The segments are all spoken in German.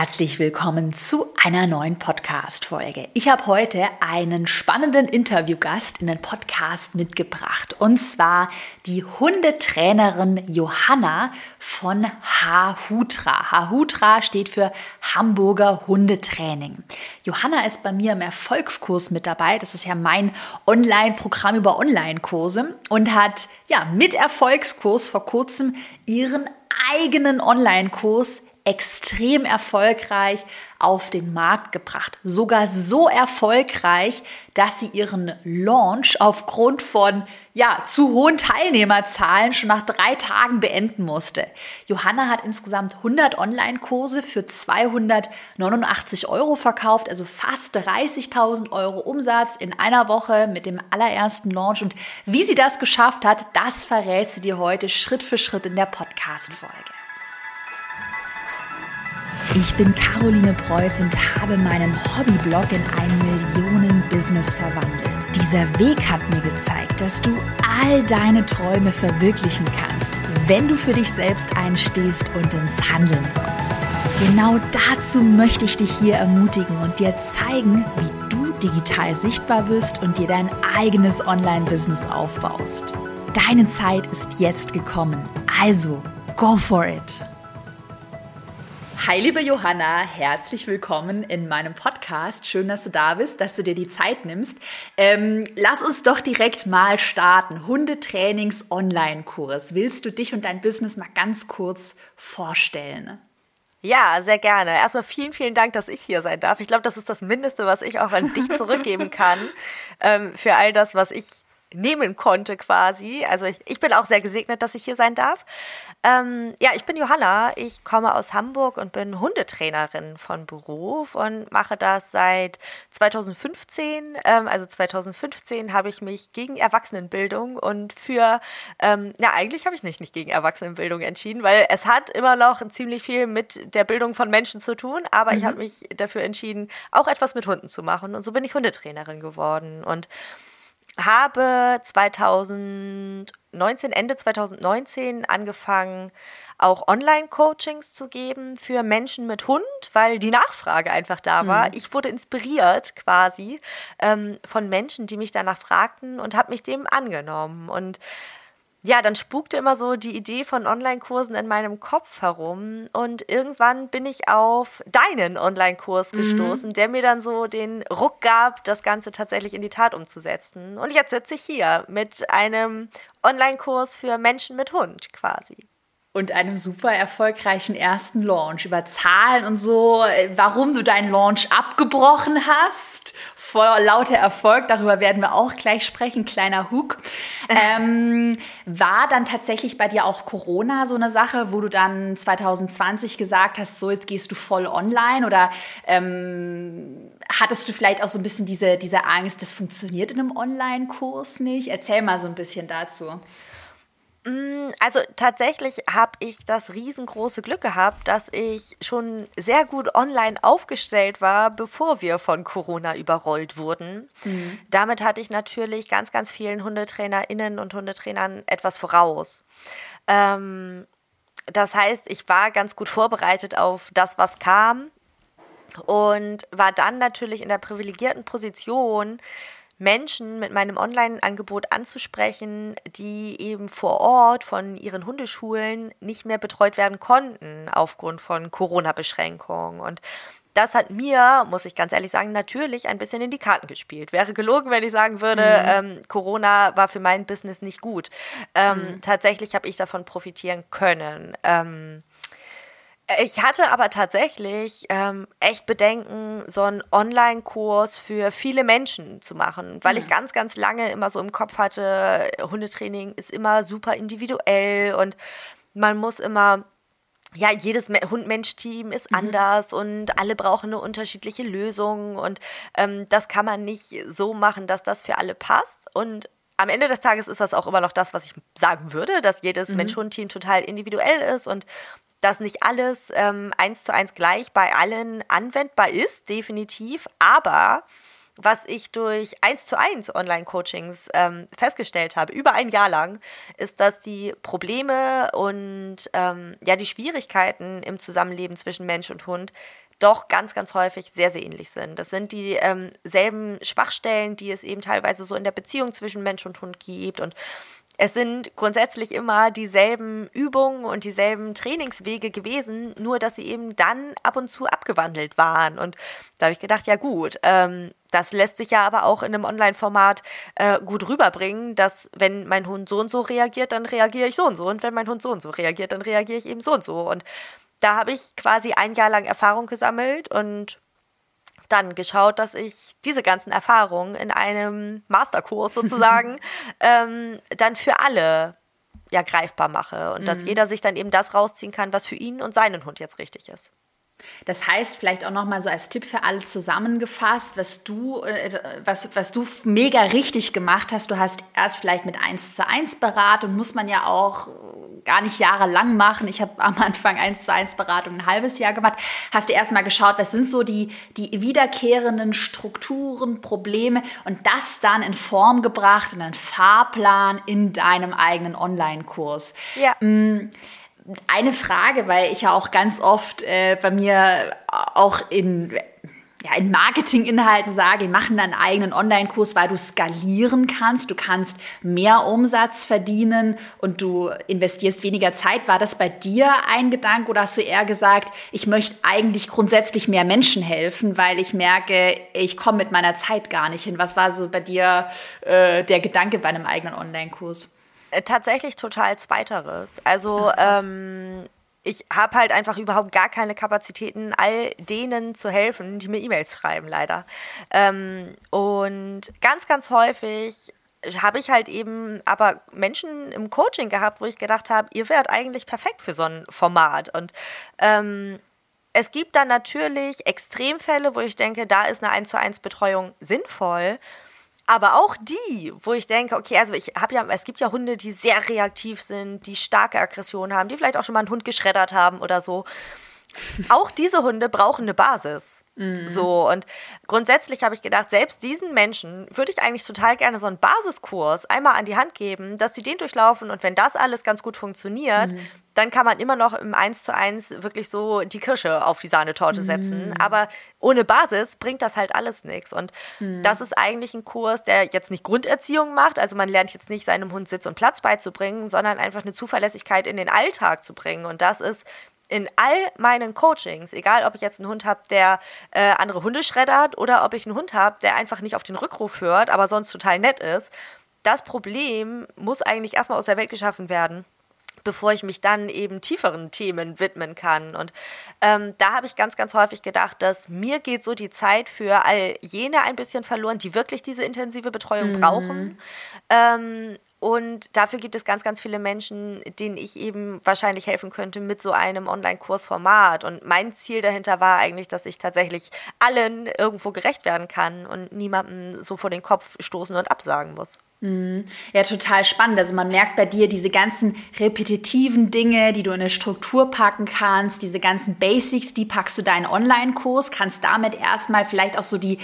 herzlich willkommen zu einer neuen Podcast-Folge. Ich habe heute einen spannenden Interviewgast in den Podcast mitgebracht und zwar die Hundetrainerin Johanna von Hahutra. Hahutra steht für Hamburger Hundetraining. Johanna ist bei mir im Erfolgskurs mit dabei. Das ist ja mein Online-Programm über Online-Kurse und hat ja mit Erfolgskurs vor kurzem ihren eigenen Online-Kurs extrem erfolgreich auf den Markt gebracht. Sogar so erfolgreich, dass sie ihren Launch aufgrund von ja, zu hohen Teilnehmerzahlen schon nach drei Tagen beenden musste. Johanna hat insgesamt 100 Online-Kurse für 289 Euro verkauft, also fast 30.000 Euro Umsatz in einer Woche mit dem allerersten Launch. Und wie sie das geschafft hat, das verrät sie dir heute Schritt für Schritt in der Podcast-Folge. Ich bin Caroline Preuß und habe meinen Hobbyblog in ein Millionen-Business verwandelt. Dieser Weg hat mir gezeigt, dass du all deine Träume verwirklichen kannst, wenn du für dich selbst einstehst und ins Handeln kommst. Genau dazu möchte ich dich hier ermutigen und dir zeigen, wie du digital sichtbar bist und dir dein eigenes Online-Business aufbaust. Deine Zeit ist jetzt gekommen. Also, go for it! Hi, liebe Johanna, herzlich willkommen in meinem Podcast. Schön, dass du da bist, dass du dir die Zeit nimmst. Ähm, lass uns doch direkt mal starten. Hundetrainings-Online-Kurs. Willst du dich und dein Business mal ganz kurz vorstellen? Ja, sehr gerne. Erstmal vielen, vielen Dank, dass ich hier sein darf. Ich glaube, das ist das Mindeste, was ich auch an dich zurückgeben kann ähm, für all das, was ich nehmen konnte quasi. Also ich, ich, bin auch sehr gesegnet, dass ich hier sein darf. Ähm, ja, ich bin Johanna, ich komme aus Hamburg und bin Hundetrainerin von Beruf und mache das seit 2015. Ähm, also 2015 habe ich mich gegen Erwachsenenbildung und für, ähm, ja eigentlich habe ich mich nicht gegen Erwachsenenbildung entschieden, weil es hat immer noch ziemlich viel mit der Bildung von Menschen zu tun, aber mhm. ich habe mich dafür entschieden, auch etwas mit Hunden zu machen und so bin ich Hundetrainerin geworden und habe 2019, Ende 2019 angefangen, auch Online-Coachings zu geben für Menschen mit Hund, weil die Nachfrage einfach da war. Mhm. Ich wurde inspiriert quasi ähm, von Menschen, die mich danach fragten und habe mich dem angenommen. Und ja, dann spukte immer so die Idee von Online-Kursen in meinem Kopf herum. Und irgendwann bin ich auf deinen Online-Kurs mhm. gestoßen, der mir dann so den Ruck gab, das Ganze tatsächlich in die Tat umzusetzen. Und jetzt sitze ich hier mit einem Online-Kurs für Menschen mit Hund quasi und einem super erfolgreichen ersten Launch über Zahlen und so, warum du deinen Launch abgebrochen hast vor lauter Erfolg, darüber werden wir auch gleich sprechen, kleiner Hook. Ähm, war dann tatsächlich bei dir auch Corona so eine Sache, wo du dann 2020 gesagt hast, so jetzt gehst du voll online oder ähm, hattest du vielleicht auch so ein bisschen diese, diese Angst, das funktioniert in einem Online-Kurs nicht? Erzähl mal so ein bisschen dazu. Mm, also tatsächlich habe ich das riesengroße Glück gehabt, dass ich schon sehr gut online aufgestellt war, bevor wir von Corona überrollt wurden. Mhm. Damit hatte ich natürlich ganz, ganz vielen Hundetrainerinnen und Hundetrainern etwas voraus. Ähm, das heißt, ich war ganz gut vorbereitet auf das, was kam und war dann natürlich in der privilegierten Position, Menschen mit meinem Online-Angebot anzusprechen, die eben vor Ort von ihren Hundeschulen nicht mehr betreut werden konnten aufgrund von Corona-Beschränkungen. Und das hat mir, muss ich ganz ehrlich sagen, natürlich ein bisschen in die Karten gespielt. Wäre gelogen, wenn ich sagen würde, mhm. ähm, Corona war für mein Business nicht gut. Ähm, mhm. Tatsächlich habe ich davon profitieren können. Ähm, ich hatte aber tatsächlich ähm, echt Bedenken, so einen Online-Kurs für viele Menschen zu machen, weil mhm. ich ganz, ganz lange immer so im Kopf hatte, Hundetraining ist immer super individuell und man muss immer ja, jedes Hund-Mensch-Team ist mhm. anders und alle brauchen eine unterschiedliche Lösung und ähm, das kann man nicht so machen, dass das für alle passt. Und am Ende des Tages ist das auch immer noch das, was ich sagen würde, dass jedes mhm. Mensch-Hund-Team total individuell ist und dass nicht alles ähm, eins zu eins gleich bei allen anwendbar ist, definitiv. Aber was ich durch eins zu eins Online-Coachings ähm, festgestellt habe, über ein Jahr lang, ist, dass die Probleme und ähm, ja die Schwierigkeiten im Zusammenleben zwischen Mensch und Hund doch ganz, ganz häufig sehr, sehr ähnlich sind. Das sind dieselben ähm, Schwachstellen, die es eben teilweise so in der Beziehung zwischen Mensch und Hund gibt und es sind grundsätzlich immer dieselben Übungen und dieselben Trainingswege gewesen, nur dass sie eben dann ab und zu abgewandelt waren. Und da habe ich gedacht, ja gut, ähm, das lässt sich ja aber auch in einem Online-Format äh, gut rüberbringen, dass wenn mein Hund so und so reagiert, dann reagiere ich so und so. Und wenn mein Hund so und so reagiert, dann reagiere ich eben so und so. Und da habe ich quasi ein Jahr lang Erfahrung gesammelt und dann geschaut, dass ich diese ganzen Erfahrungen in einem Masterkurs sozusagen ähm, dann für alle ja greifbar mache und mhm. dass jeder sich dann eben das rausziehen kann, was für ihn und seinen Hund jetzt richtig ist. Das heißt, vielleicht auch nochmal so als Tipp für alle zusammengefasst, was du, äh, was, was du mega richtig gemacht hast. Du hast erst vielleicht mit 1 zu 1 Beratung, muss man ja auch gar nicht jahrelang machen. Ich habe am Anfang 1 zu 1 Beratung ein halbes Jahr gemacht. Hast du erstmal geschaut, was sind so die, die wiederkehrenden Strukturen, Probleme und das dann in Form gebracht, in einen Fahrplan in deinem eigenen Online-Kurs. Ja. Mm, eine Frage, weil ich ja auch ganz oft äh, bei mir auch in ja, in Marketinginhalten sage, wir machen einen eigenen Online-Kurs, weil du skalieren kannst, du kannst mehr Umsatz verdienen und du investierst weniger Zeit. War das bei dir ein Gedanke oder hast du eher gesagt, ich möchte eigentlich grundsätzlich mehr Menschen helfen, weil ich merke, ich komme mit meiner Zeit gar nicht hin? Was war so bei dir äh, der Gedanke bei einem eigenen Online-Kurs? Äh, tatsächlich total zweiteres. Also ähm, ich habe halt einfach überhaupt gar keine Kapazitäten, all denen zu helfen, die mir E-Mails schreiben, leider. Ähm, und ganz, ganz häufig habe ich halt eben aber Menschen im Coaching gehabt, wo ich gedacht habe, ihr wärt eigentlich perfekt für so ein Format. Und ähm, es gibt dann natürlich Extremfälle, wo ich denke, da ist eine 1 zu 1 Betreuung sinnvoll. Aber auch die, wo ich denke, okay, also ich habe ja, es gibt ja Hunde, die sehr reaktiv sind, die starke Aggression haben, die vielleicht auch schon mal einen Hund geschreddert haben oder so. auch diese Hunde brauchen eine Basis. Mhm. So, und grundsätzlich habe ich gedacht, selbst diesen Menschen würde ich eigentlich total gerne so einen Basiskurs einmal an die Hand geben, dass sie den durchlaufen und wenn das alles ganz gut funktioniert, mhm. dann kann man immer noch im 1 zu 1 wirklich so die Kirsche auf die Sahnetorte setzen. Mhm. Aber ohne Basis bringt das halt alles nichts. Und mhm. das ist eigentlich ein Kurs, der jetzt nicht Grunderziehung macht. Also man lernt jetzt nicht seinem Hund Sitz und Platz beizubringen, sondern einfach eine Zuverlässigkeit in den Alltag zu bringen. Und das ist in all meinen Coachings, egal ob ich jetzt einen Hund habe, der äh, andere Hunde schreddert oder ob ich einen Hund habe, der einfach nicht auf den Rückruf hört, aber sonst total nett ist, das Problem muss eigentlich erstmal aus der Welt geschaffen werden bevor ich mich dann eben tieferen Themen widmen kann. Und ähm, da habe ich ganz, ganz häufig gedacht, dass mir geht so die Zeit für all jene ein bisschen verloren, die wirklich diese intensive Betreuung mhm. brauchen. Ähm, und dafür gibt es ganz, ganz viele Menschen, denen ich eben wahrscheinlich helfen könnte mit so einem Online-Kursformat. Und mein Ziel dahinter war eigentlich, dass ich tatsächlich allen irgendwo gerecht werden kann und niemandem so vor den Kopf stoßen und absagen muss. Mhm. Ja, total spannend. Also man merkt bei dir diese ganzen repetitiven Dinge, die du in eine Struktur packen kannst, diese ganzen Basics, die packst du deinen Online-Kurs, kannst damit erstmal vielleicht auch so die,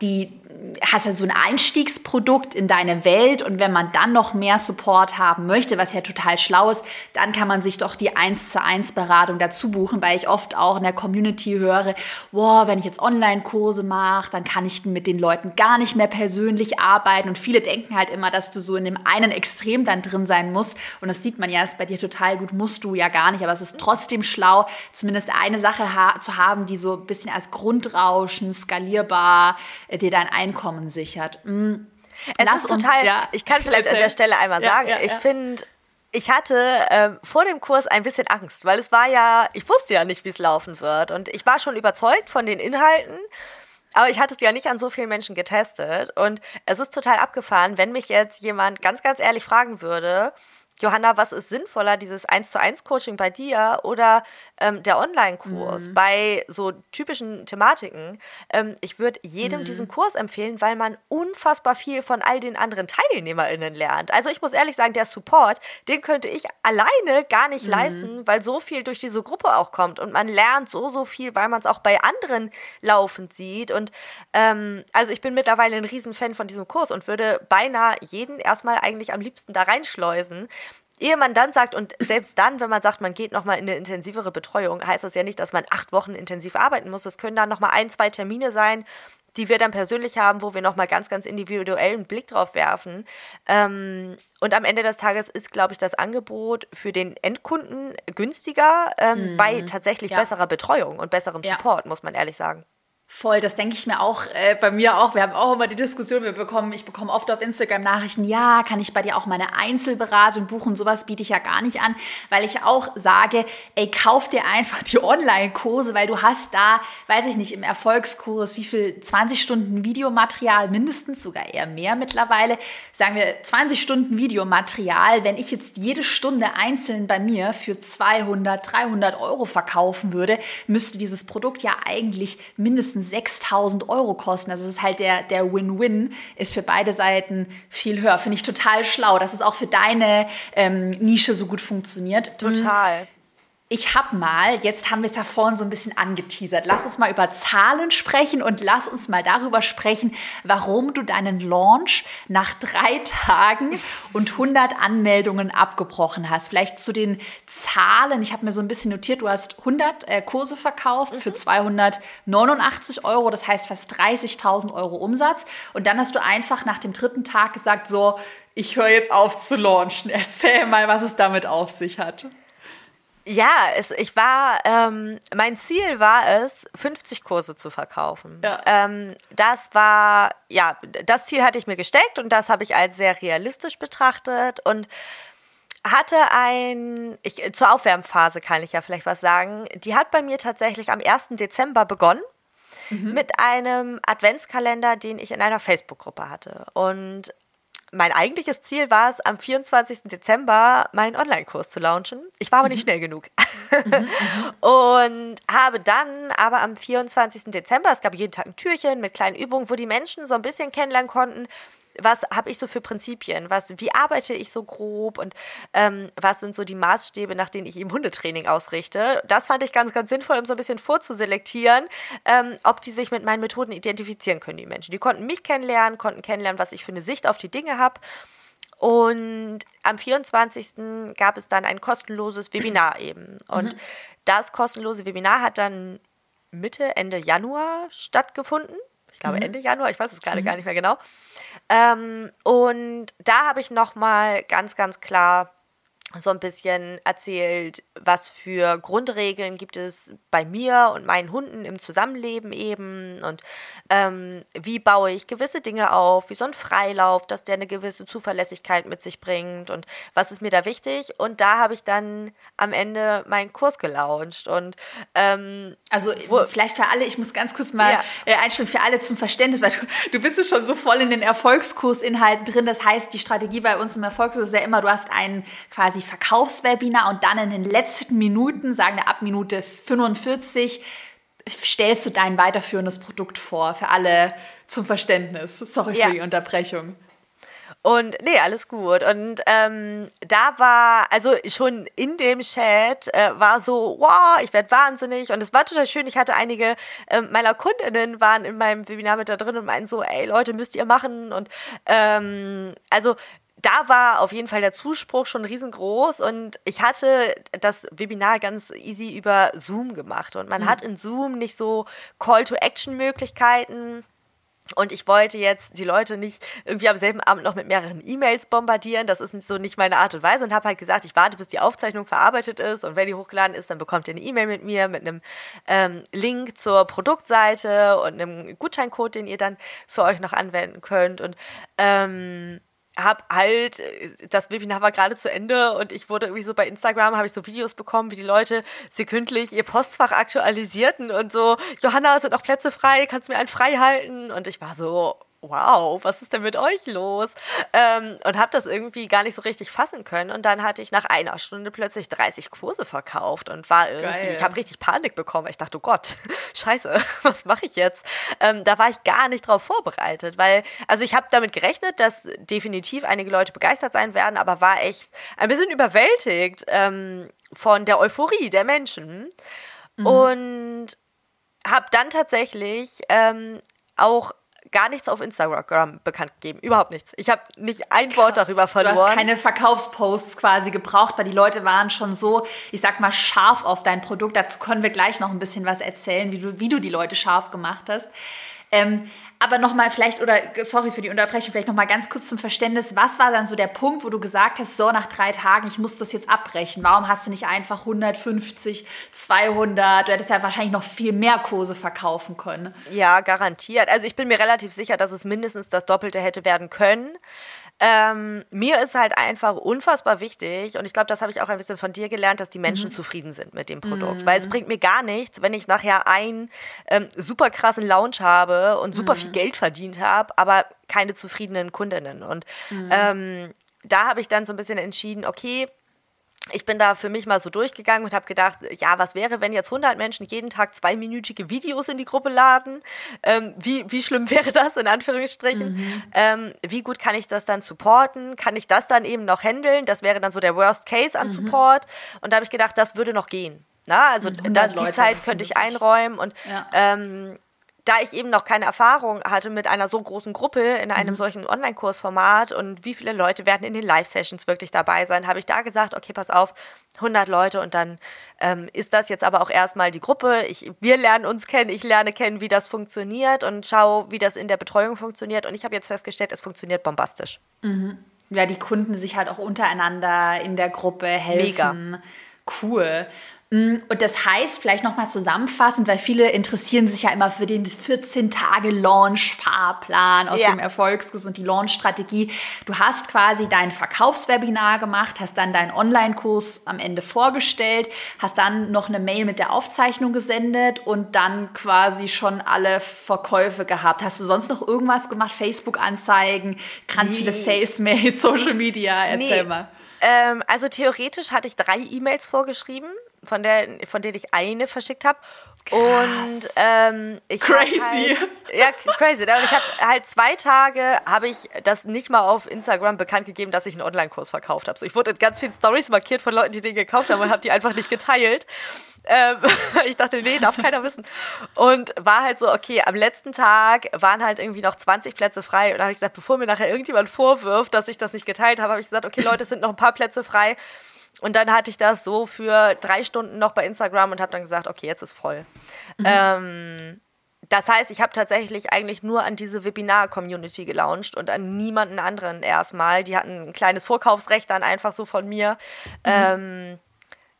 die hast halt so ein Einstiegsprodukt in deine Welt und wenn man dann noch mehr Support haben möchte, was ja total schlau ist, dann kann man sich doch die 1 zu 1 Beratung dazu buchen, weil ich oft auch in der Community höre, wow, wenn ich jetzt Online-Kurse mache, dann kann ich mit den Leuten gar nicht mehr persönlich arbeiten. Und viele denken halt immer, dass du so in dem einen Extrem dann drin sein musst. Und das sieht man ja jetzt bei dir total gut, musst du ja gar nicht, aber es ist trotzdem schlau, zumindest eine Sache ha zu haben, die so ein bisschen als Grundrauschen skalierbar äh, dir dein Einkommen sichert. Mm. Es Lass ist total, uns, ja, ich kann vielleicht erzähl. an der Stelle einmal sagen, ja, ja, ich finde, ich hatte ähm, vor dem Kurs ein bisschen Angst, weil es war ja, ich wusste ja nicht, wie es laufen wird. Und ich war schon überzeugt von den Inhalten, aber ich hatte es ja nicht an so vielen Menschen getestet. Und es ist total abgefahren, wenn mich jetzt jemand ganz, ganz ehrlich fragen würde, Johanna, was ist sinnvoller, dieses 1 zu 1 Coaching bei dir oder ähm, der Online-Kurs mhm. bei so typischen Thematiken? Ähm, ich würde jedem mhm. diesen Kurs empfehlen, weil man unfassbar viel von all den anderen TeilnehmerInnen lernt. Also ich muss ehrlich sagen, der Support, den könnte ich alleine gar nicht mhm. leisten, weil so viel durch diese Gruppe auch kommt und man lernt so, so viel, weil man es auch bei anderen laufend sieht. Und ähm, also ich bin mittlerweile ein Riesenfan von diesem Kurs und würde beinahe jeden erstmal eigentlich am liebsten da reinschleusen ehe man dann sagt, und selbst dann, wenn man sagt, man geht nochmal in eine intensivere Betreuung, heißt das ja nicht, dass man acht Wochen intensiv arbeiten muss. Es können dann nochmal ein, zwei Termine sein, die wir dann persönlich haben, wo wir nochmal ganz, ganz individuellen Blick drauf werfen. Ähm, und am Ende des Tages ist, glaube ich, das Angebot für den Endkunden günstiger ähm, mm, bei tatsächlich ja. besserer Betreuung und besserem Support, ja. muss man ehrlich sagen. Voll, das denke ich mir auch, äh, bei mir auch. Wir haben auch immer die Diskussion, wir bekommen, ich bekomme oft auf Instagram Nachrichten, ja, kann ich bei dir auch meine Einzelberatung buchen? Sowas biete ich ja gar nicht an, weil ich auch sage, ey, kauf dir einfach die Online-Kurse, weil du hast da, weiß ich nicht, im Erfolgskurs, wie viel, 20 Stunden Videomaterial, mindestens sogar eher mehr mittlerweile, sagen wir 20 Stunden Videomaterial. Wenn ich jetzt jede Stunde einzeln bei mir für 200, 300 Euro verkaufen würde, müsste dieses Produkt ja eigentlich mindestens mindestens 6000 Euro kosten. Also es ist halt der, der Win-Win, ist für beide Seiten viel höher. Finde ich total schlau, dass es auch für deine ähm, Nische so gut funktioniert. Total. Ich habe mal, jetzt haben wir es ja vorhin so ein bisschen angeteasert, lass uns mal über Zahlen sprechen und lass uns mal darüber sprechen, warum du deinen Launch nach drei Tagen und 100 Anmeldungen abgebrochen hast. Vielleicht zu den Zahlen, ich habe mir so ein bisschen notiert, du hast 100 äh, Kurse verkauft für 289 Euro, das heißt fast 30.000 Euro Umsatz. Und dann hast du einfach nach dem dritten Tag gesagt, so, ich höre jetzt auf zu launchen. Erzähl mal, was es damit auf sich hat. Ja, es, ich war, ähm, mein Ziel war es, 50 Kurse zu verkaufen. Ja. Ähm, das war, ja, das Ziel hatte ich mir gesteckt und das habe ich als sehr realistisch betrachtet und hatte ein, ich, zur Aufwärmphase kann ich ja vielleicht was sagen, die hat bei mir tatsächlich am 1. Dezember begonnen. Mhm. Mit einem Adventskalender, den ich in einer Facebook-Gruppe hatte. Und mein eigentliches Ziel war es, am 24. Dezember meinen Online-Kurs zu launchen. Ich war aber nicht mhm. schnell genug. Mhm, mhm. und habe dann aber am 24. Dezember, es gab jeden Tag ein Türchen mit kleinen Übungen, wo die Menschen so ein bisschen kennenlernen konnten, was habe ich so für Prinzipien? Was, wie arbeite ich so grob und ähm, was sind so die Maßstäbe, nach denen ich im Hundetraining ausrichte? Das fand ich ganz, ganz sinnvoll, um so ein bisschen vorzuselektieren, ähm, ob die sich mit meinen Methoden identifizieren können, die Menschen. Die konnten mich kennenlernen, konnten kennenlernen, was ich für eine Sicht auf die Dinge habe. Und am 24. gab es dann ein kostenloses Webinar eben. Und mhm. das kostenlose Webinar hat dann Mitte, Ende Januar stattgefunden. Ich glaube mhm. Ende Januar, ich weiß es gerade mhm. gar nicht mehr genau. Ähm, und da habe ich nochmal ganz, ganz klar so ein bisschen erzählt, was für Grundregeln gibt es bei mir und meinen Hunden im Zusammenleben eben und ähm, wie baue ich gewisse Dinge auf, wie so ein Freilauf, dass der eine gewisse Zuverlässigkeit mit sich bringt und was ist mir da wichtig. Und da habe ich dann am Ende meinen Kurs gelauncht und ähm, also wo, vielleicht für alle, ich muss ganz kurz mal ja. äh, einspielen, für alle zum Verständnis, weil du, du bist es schon so voll in den Erfolgskursinhalten drin. Das heißt, die Strategie bei uns im Erfolgskurs ist ja immer, du hast einen quasi quasi Verkaufswebinar und dann in den letzten Minuten, sagen wir ab Minute 45, stellst du dein weiterführendes Produkt vor, für alle zum Verständnis. Sorry ja. für die Unterbrechung. Und nee, alles gut. Und ähm, da war, also schon in dem Chat äh, war so, wow, ich werde wahnsinnig. Und es war total schön. Ich hatte einige äh, meiner Kundinnen waren in meinem Webinar mit da drin und meinten so, ey Leute, müsst ihr machen. Und ähm, also da war auf jeden Fall der Zuspruch schon riesengroß und ich hatte das Webinar ganz easy über Zoom gemacht und man mhm. hat in Zoom nicht so Call-to-Action-Möglichkeiten. Und ich wollte jetzt die Leute nicht irgendwie am selben Abend noch mit mehreren E-Mails bombardieren. Das ist so nicht meine Art und Weise. Und habe halt gesagt, ich warte, bis die Aufzeichnung verarbeitet ist. Und wenn die hochgeladen ist, dann bekommt ihr eine E-Mail mit mir, mit einem ähm, Link zur Produktseite und einem Gutscheincode, den ihr dann für euch noch anwenden könnt. Und ähm, habe halt, äh, das Webinar war gerade zu Ende und ich wurde irgendwie so bei Instagram, habe ich so Videos bekommen, wie die Leute sekündlich ihr Postfach aktualisierten und so, Johanna, sind noch Plätze frei, kannst du mir einen frei halten? Und ich war so, wow, was ist denn mit euch los? Ähm, und habe das irgendwie gar nicht so richtig fassen können. Und dann hatte ich nach einer Stunde plötzlich 30 Kurse verkauft und war irgendwie, Geil. ich habe richtig Panik bekommen. Ich dachte, oh Gott, scheiße, was mache ich jetzt? Ähm, da war ich gar nicht drauf vorbereitet, weil, also ich habe damit gerechnet, dass definitiv einige Leute begeistert sein werden, aber war echt ein bisschen überwältigt ähm, von der Euphorie der Menschen. Mhm. Und habe dann tatsächlich ähm, auch gar nichts auf Instagram bekannt gegeben. Überhaupt nichts. Ich habe nicht ein Wort darüber verloren. Du hast keine Verkaufsposts quasi gebraucht, weil die Leute waren schon so, ich sag mal, scharf auf dein Produkt. Dazu können wir gleich noch ein bisschen was erzählen, wie du, wie du die Leute scharf gemacht hast. Ähm, aber nochmal vielleicht, oder sorry für die Unterbrechung, vielleicht nochmal ganz kurz zum Verständnis. Was war dann so der Punkt, wo du gesagt hast, so nach drei Tagen, ich muss das jetzt abbrechen? Warum hast du nicht einfach 150, 200? Du hättest ja wahrscheinlich noch viel mehr Kurse verkaufen können. Ja, garantiert. Also ich bin mir relativ sicher, dass es mindestens das Doppelte hätte werden können. Ähm, mir ist halt einfach unfassbar wichtig und ich glaube, das habe ich auch ein bisschen von dir gelernt, dass die Menschen mhm. zufrieden sind mit dem Produkt. Mhm. Weil es bringt mir gar nichts, wenn ich nachher einen ähm, super krassen Lounge habe und super mhm. viel Geld verdient habe, aber keine zufriedenen Kundinnen. Und mhm. ähm, da habe ich dann so ein bisschen entschieden, okay, ich bin da für mich mal so durchgegangen und habe gedacht, ja, was wäre, wenn jetzt 100 Menschen jeden Tag zweiminütige Videos in die Gruppe laden? Ähm, wie, wie schlimm wäre das in Anführungsstrichen? Mhm. Ähm, wie gut kann ich das dann supporten? Kann ich das dann eben noch handeln? Das wäre dann so der Worst Case an mhm. Support. Und da habe ich gedacht, das würde noch gehen. Na, also da, die Leute, Zeit könnte ich einräumen und ja. ähm, da ich eben noch keine Erfahrung hatte mit einer so großen Gruppe in einem mhm. solchen Online-Kursformat und wie viele Leute werden in den Live-Sessions wirklich dabei sein, habe ich da gesagt, okay, pass auf, 100 Leute und dann ähm, ist das jetzt aber auch erstmal die Gruppe. Ich, wir lernen uns kennen, ich lerne kennen, wie das funktioniert und schaue, wie das in der Betreuung funktioniert. Und ich habe jetzt festgestellt, es funktioniert bombastisch. Mhm. Ja, die Kunden sich halt auch untereinander in der Gruppe helfen. Mega. Cool. Mm, und das heißt, vielleicht nochmal zusammenfassend, weil viele interessieren sich ja immer für den 14-Tage-Launch-Fahrplan aus ja. dem Erfolgsguss und die Launch-Strategie. Du hast quasi dein Verkaufswebinar gemacht, hast dann deinen Online-Kurs am Ende vorgestellt, hast dann noch eine Mail mit der Aufzeichnung gesendet und dann quasi schon alle Verkäufe gehabt. Hast du sonst noch irgendwas gemacht? Facebook-Anzeigen, ganz nee. viele Sales-Mails, Social Media? Erzähl nee. mal. Ähm, also theoretisch hatte ich drei E-Mails vorgeschrieben von, der, von denen ich eine verschickt habe. Und ähm, ich crazy. Halt, ja, crazy. Ne? Und ich habe halt zwei Tage habe ich das nicht mal auf Instagram bekannt gegeben, dass ich einen Online-Kurs verkauft habe. So, ich wurde in ganz vielen Stories markiert von Leuten, die den gekauft haben und habe die einfach nicht geteilt. Ähm, ich dachte, nee, darf keiner wissen. Und war halt so, okay, am letzten Tag waren halt irgendwie noch 20 Plätze frei. Und da habe ich gesagt, bevor mir nachher irgendjemand vorwirft, dass ich das nicht geteilt habe, habe ich gesagt, okay, Leute, es sind noch ein paar Plätze frei. Und dann hatte ich das so für drei Stunden noch bei Instagram und habe dann gesagt, okay, jetzt ist voll. Mhm. Ähm, das heißt, ich habe tatsächlich eigentlich nur an diese Webinar-Community gelauncht und an niemanden anderen erstmal. Die hatten ein kleines Vorkaufsrecht dann einfach so von mir. Mhm. Ähm,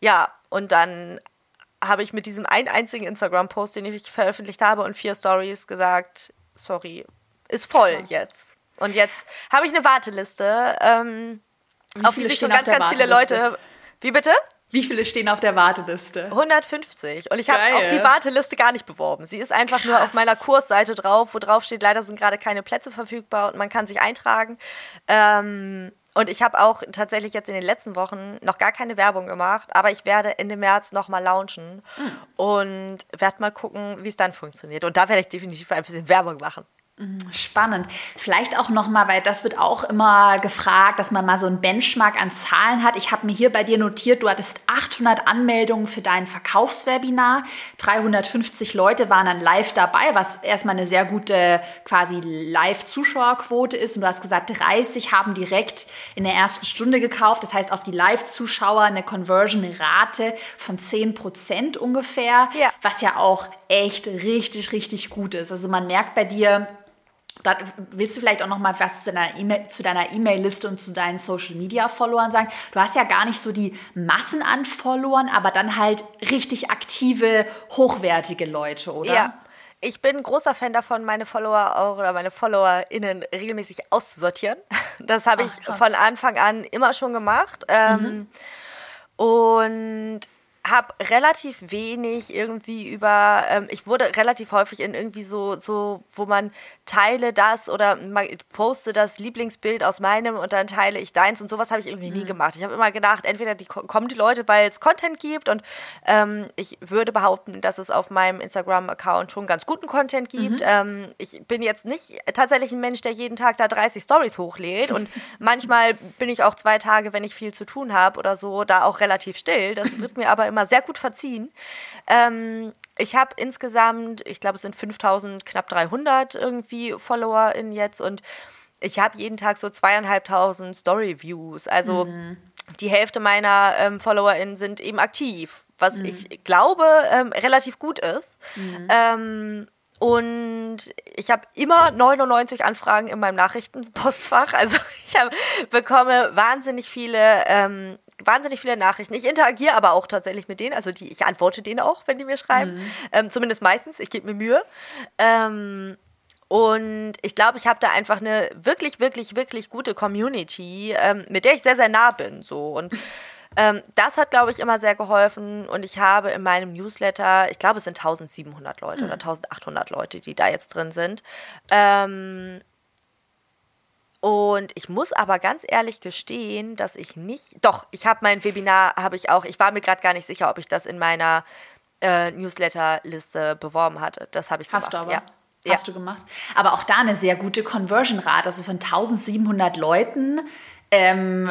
ja, und dann habe ich mit diesem einen einzigen Instagram-Post, den ich veröffentlicht habe und vier Stories gesagt, sorry, ist voll Krass. jetzt. Und jetzt habe ich eine Warteliste. Ähm, auf die sich schon ganz, ganz viele Leute. Wie bitte? Wie viele stehen auf der Warteliste? 150. Und ich habe auch die Warteliste gar nicht beworben. Sie ist einfach Krass. nur auf meiner Kursseite drauf, wo drauf steht, leider sind gerade keine Plätze verfügbar und man kann sich eintragen. Ähm, und ich habe auch tatsächlich jetzt in den letzten Wochen noch gar keine Werbung gemacht, aber ich werde Ende März nochmal launchen mhm. und werde mal gucken, wie es dann funktioniert. Und da werde ich definitiv ein bisschen Werbung machen. Mhm, spannend. Vielleicht auch nochmal, weil das wird auch immer gefragt, dass man mal so einen Benchmark an Zahlen hat. Ich habe mir hier bei dir notiert, du hattest 800 Anmeldungen für dein Verkaufswebinar. 350 Leute waren dann live dabei, was erstmal eine sehr gute quasi Live-Zuschauerquote ist. Und du hast gesagt, 30 haben direkt in der ersten Stunde gekauft. Das heißt, auf die Live-Zuschauer eine Conversion-Rate von 10 Prozent ungefähr, ja. was ja auch echt richtig, richtig gut ist. Also man merkt bei dir, da willst du vielleicht auch noch mal was zu deiner E-Mail-Liste und zu deinen Social-Media-Followern sagen? Du hast ja gar nicht so die Massen an Followern, aber dann halt richtig aktive, hochwertige Leute, oder? Ja. Ich bin großer Fan davon, meine Follower auch oder meine FollowerInnen regelmäßig auszusortieren. Das habe ich Ach, von Anfang an immer schon gemacht. Mhm. Ähm, und habe relativ wenig irgendwie über, ähm, ich wurde relativ häufig in irgendwie so, so, wo man teile das oder poste das Lieblingsbild aus meinem und dann teile ich deins und sowas habe ich irgendwie mhm. nie gemacht. Ich habe immer gedacht, entweder die, kommen die Leute, weil es Content gibt und ähm, ich würde behaupten, dass es auf meinem Instagram-Account schon ganz guten Content gibt. Mhm. Ähm, ich bin jetzt nicht tatsächlich ein Mensch, der jeden Tag da 30 Stories hochlädt und manchmal bin ich auch zwei Tage, wenn ich viel zu tun habe oder so, da auch relativ still. Das wird mir aber immer sehr gut verziehen. Ähm, ich habe insgesamt, ich glaube, es sind 5000, knapp 300 irgendwie Follower in jetzt und ich habe jeden Tag so zweieinhalbtausend Story-Views. Also mhm. die Hälfte meiner ähm, FollowerInnen sind eben aktiv, was mhm. ich glaube ähm, relativ gut ist. Mhm. Ähm, und ich habe immer 99 Anfragen in meinem Nachrichtenpostfach. Also ich hab, bekomme wahnsinnig viele, ähm, wahnsinnig viele Nachrichten. Ich interagiere aber auch tatsächlich mit denen. Also die, ich antworte denen auch, wenn die mir schreiben. Mhm. Ähm, zumindest meistens. Ich gebe mir Mühe. Ähm, und ich glaube, ich habe da einfach eine wirklich, wirklich, wirklich gute Community, ähm, mit der ich sehr, sehr nah bin. So. Und ähm, das hat, glaube ich, immer sehr geholfen und ich habe in meinem Newsletter, ich glaube, es sind 1700 Leute mhm. oder 1800 Leute, die da jetzt drin sind. Ähm, und ich muss aber ganz ehrlich gestehen, dass ich nicht. Doch, ich habe mein Webinar, habe ich auch. Ich war mir gerade gar nicht sicher, ob ich das in meiner äh, Newsletter-Liste beworben hatte. Das habe ich Hast gemacht. Du aber. Ja. Hast du gemacht. Aber auch da eine sehr gute Conversion-Rate. Also von 1700 Leuten ähm,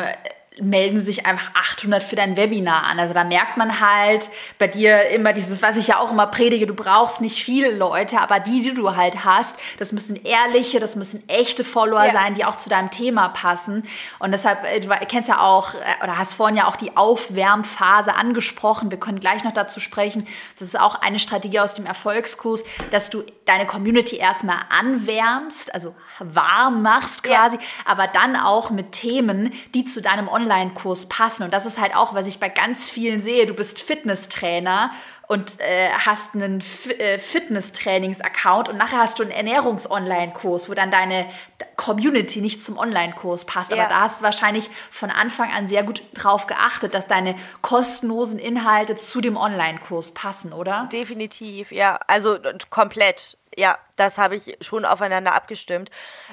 melden sich einfach 800 für dein Webinar an. Also da merkt man halt bei dir immer dieses, was ich ja auch immer predige, du brauchst nicht viele Leute, aber die, die du halt hast, das müssen ehrliche, das müssen echte Follower ja. sein, die auch zu deinem Thema passen. Und deshalb, äh, du kennst ja auch, äh, oder hast vorhin ja auch die Aufwärmphase angesprochen. Wir können gleich noch dazu sprechen. Das ist auch eine Strategie aus dem Erfolgskurs, dass du deine Community erstmal anwärmst, also warm machst quasi, ja. aber dann auch mit Themen, die zu deinem Online-Kurs passen. Und das ist halt auch, was ich bei ganz vielen sehe. Du bist Fitnesstrainer und äh, hast einen F äh, Fitness-Trainings-Account und nachher hast du einen Ernährungs-Online-Kurs, wo dann deine Community nicht zum Online-Kurs passt. Ja. Aber da hast du wahrscheinlich von Anfang an sehr gut drauf geachtet, dass deine kostenlosen Inhalte zu dem Online-Kurs passen, oder? Definitiv, ja. Also komplett. Ja, das habe ich schon aufeinander abgestimmt.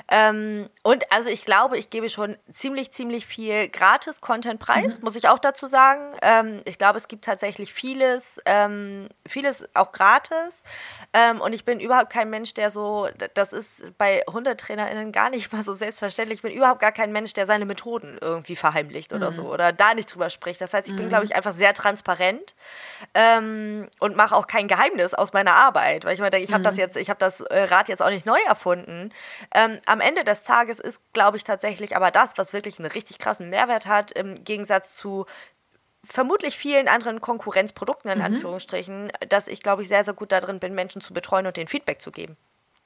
Ähm, und also ich glaube, ich gebe schon ziemlich, ziemlich viel Gratis-Content preis, mhm. muss ich auch dazu sagen. Ähm, ich glaube, es gibt tatsächlich vieles, ähm, vieles auch gratis. Ähm, und ich bin überhaupt kein Mensch, der so, das ist bei HundetrainerInnen gar nicht mal so selbstverständlich. Ich bin überhaupt gar kein Mensch, der seine Methoden irgendwie verheimlicht oder mhm. so oder da nicht drüber spricht. Das heißt, ich bin, glaube mhm. ich, einfach sehr transparent ähm, und mache auch kein Geheimnis aus meiner Arbeit, weil ich mir denke, ich habe das mhm. jetzt, ich habe das Rad jetzt auch nicht neu erfunden. Ähm, am Ende des Tages ist, glaube ich, tatsächlich aber das, was wirklich einen richtig krassen Mehrwert hat, im Gegensatz zu vermutlich vielen anderen Konkurrenzprodukten in mhm. Anführungsstrichen, dass ich, glaube ich, sehr, sehr gut darin bin, Menschen zu betreuen und den Feedback zu geben.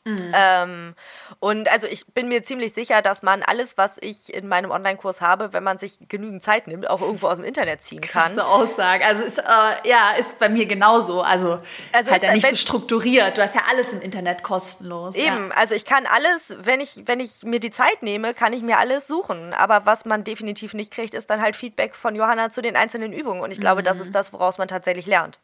Mhm. Ähm, und also ich bin mir ziemlich sicher, dass man alles, was ich in meinem Online-Kurs habe, wenn man sich genügend Zeit nimmt, auch irgendwo aus dem Internet ziehen kann. Krasse Aussage. Also ist, äh, ja, ist bei mir genauso. Also, also halt ja nicht so strukturiert. Du hast ja alles im Internet kostenlos. Eben, ja. also ich kann alles, wenn ich, wenn ich mir die Zeit nehme, kann ich mir alles suchen. Aber was man definitiv nicht kriegt, ist dann halt Feedback von Johanna zu den einzelnen Übungen. Und ich glaube, mhm. das ist das, woraus man tatsächlich lernt.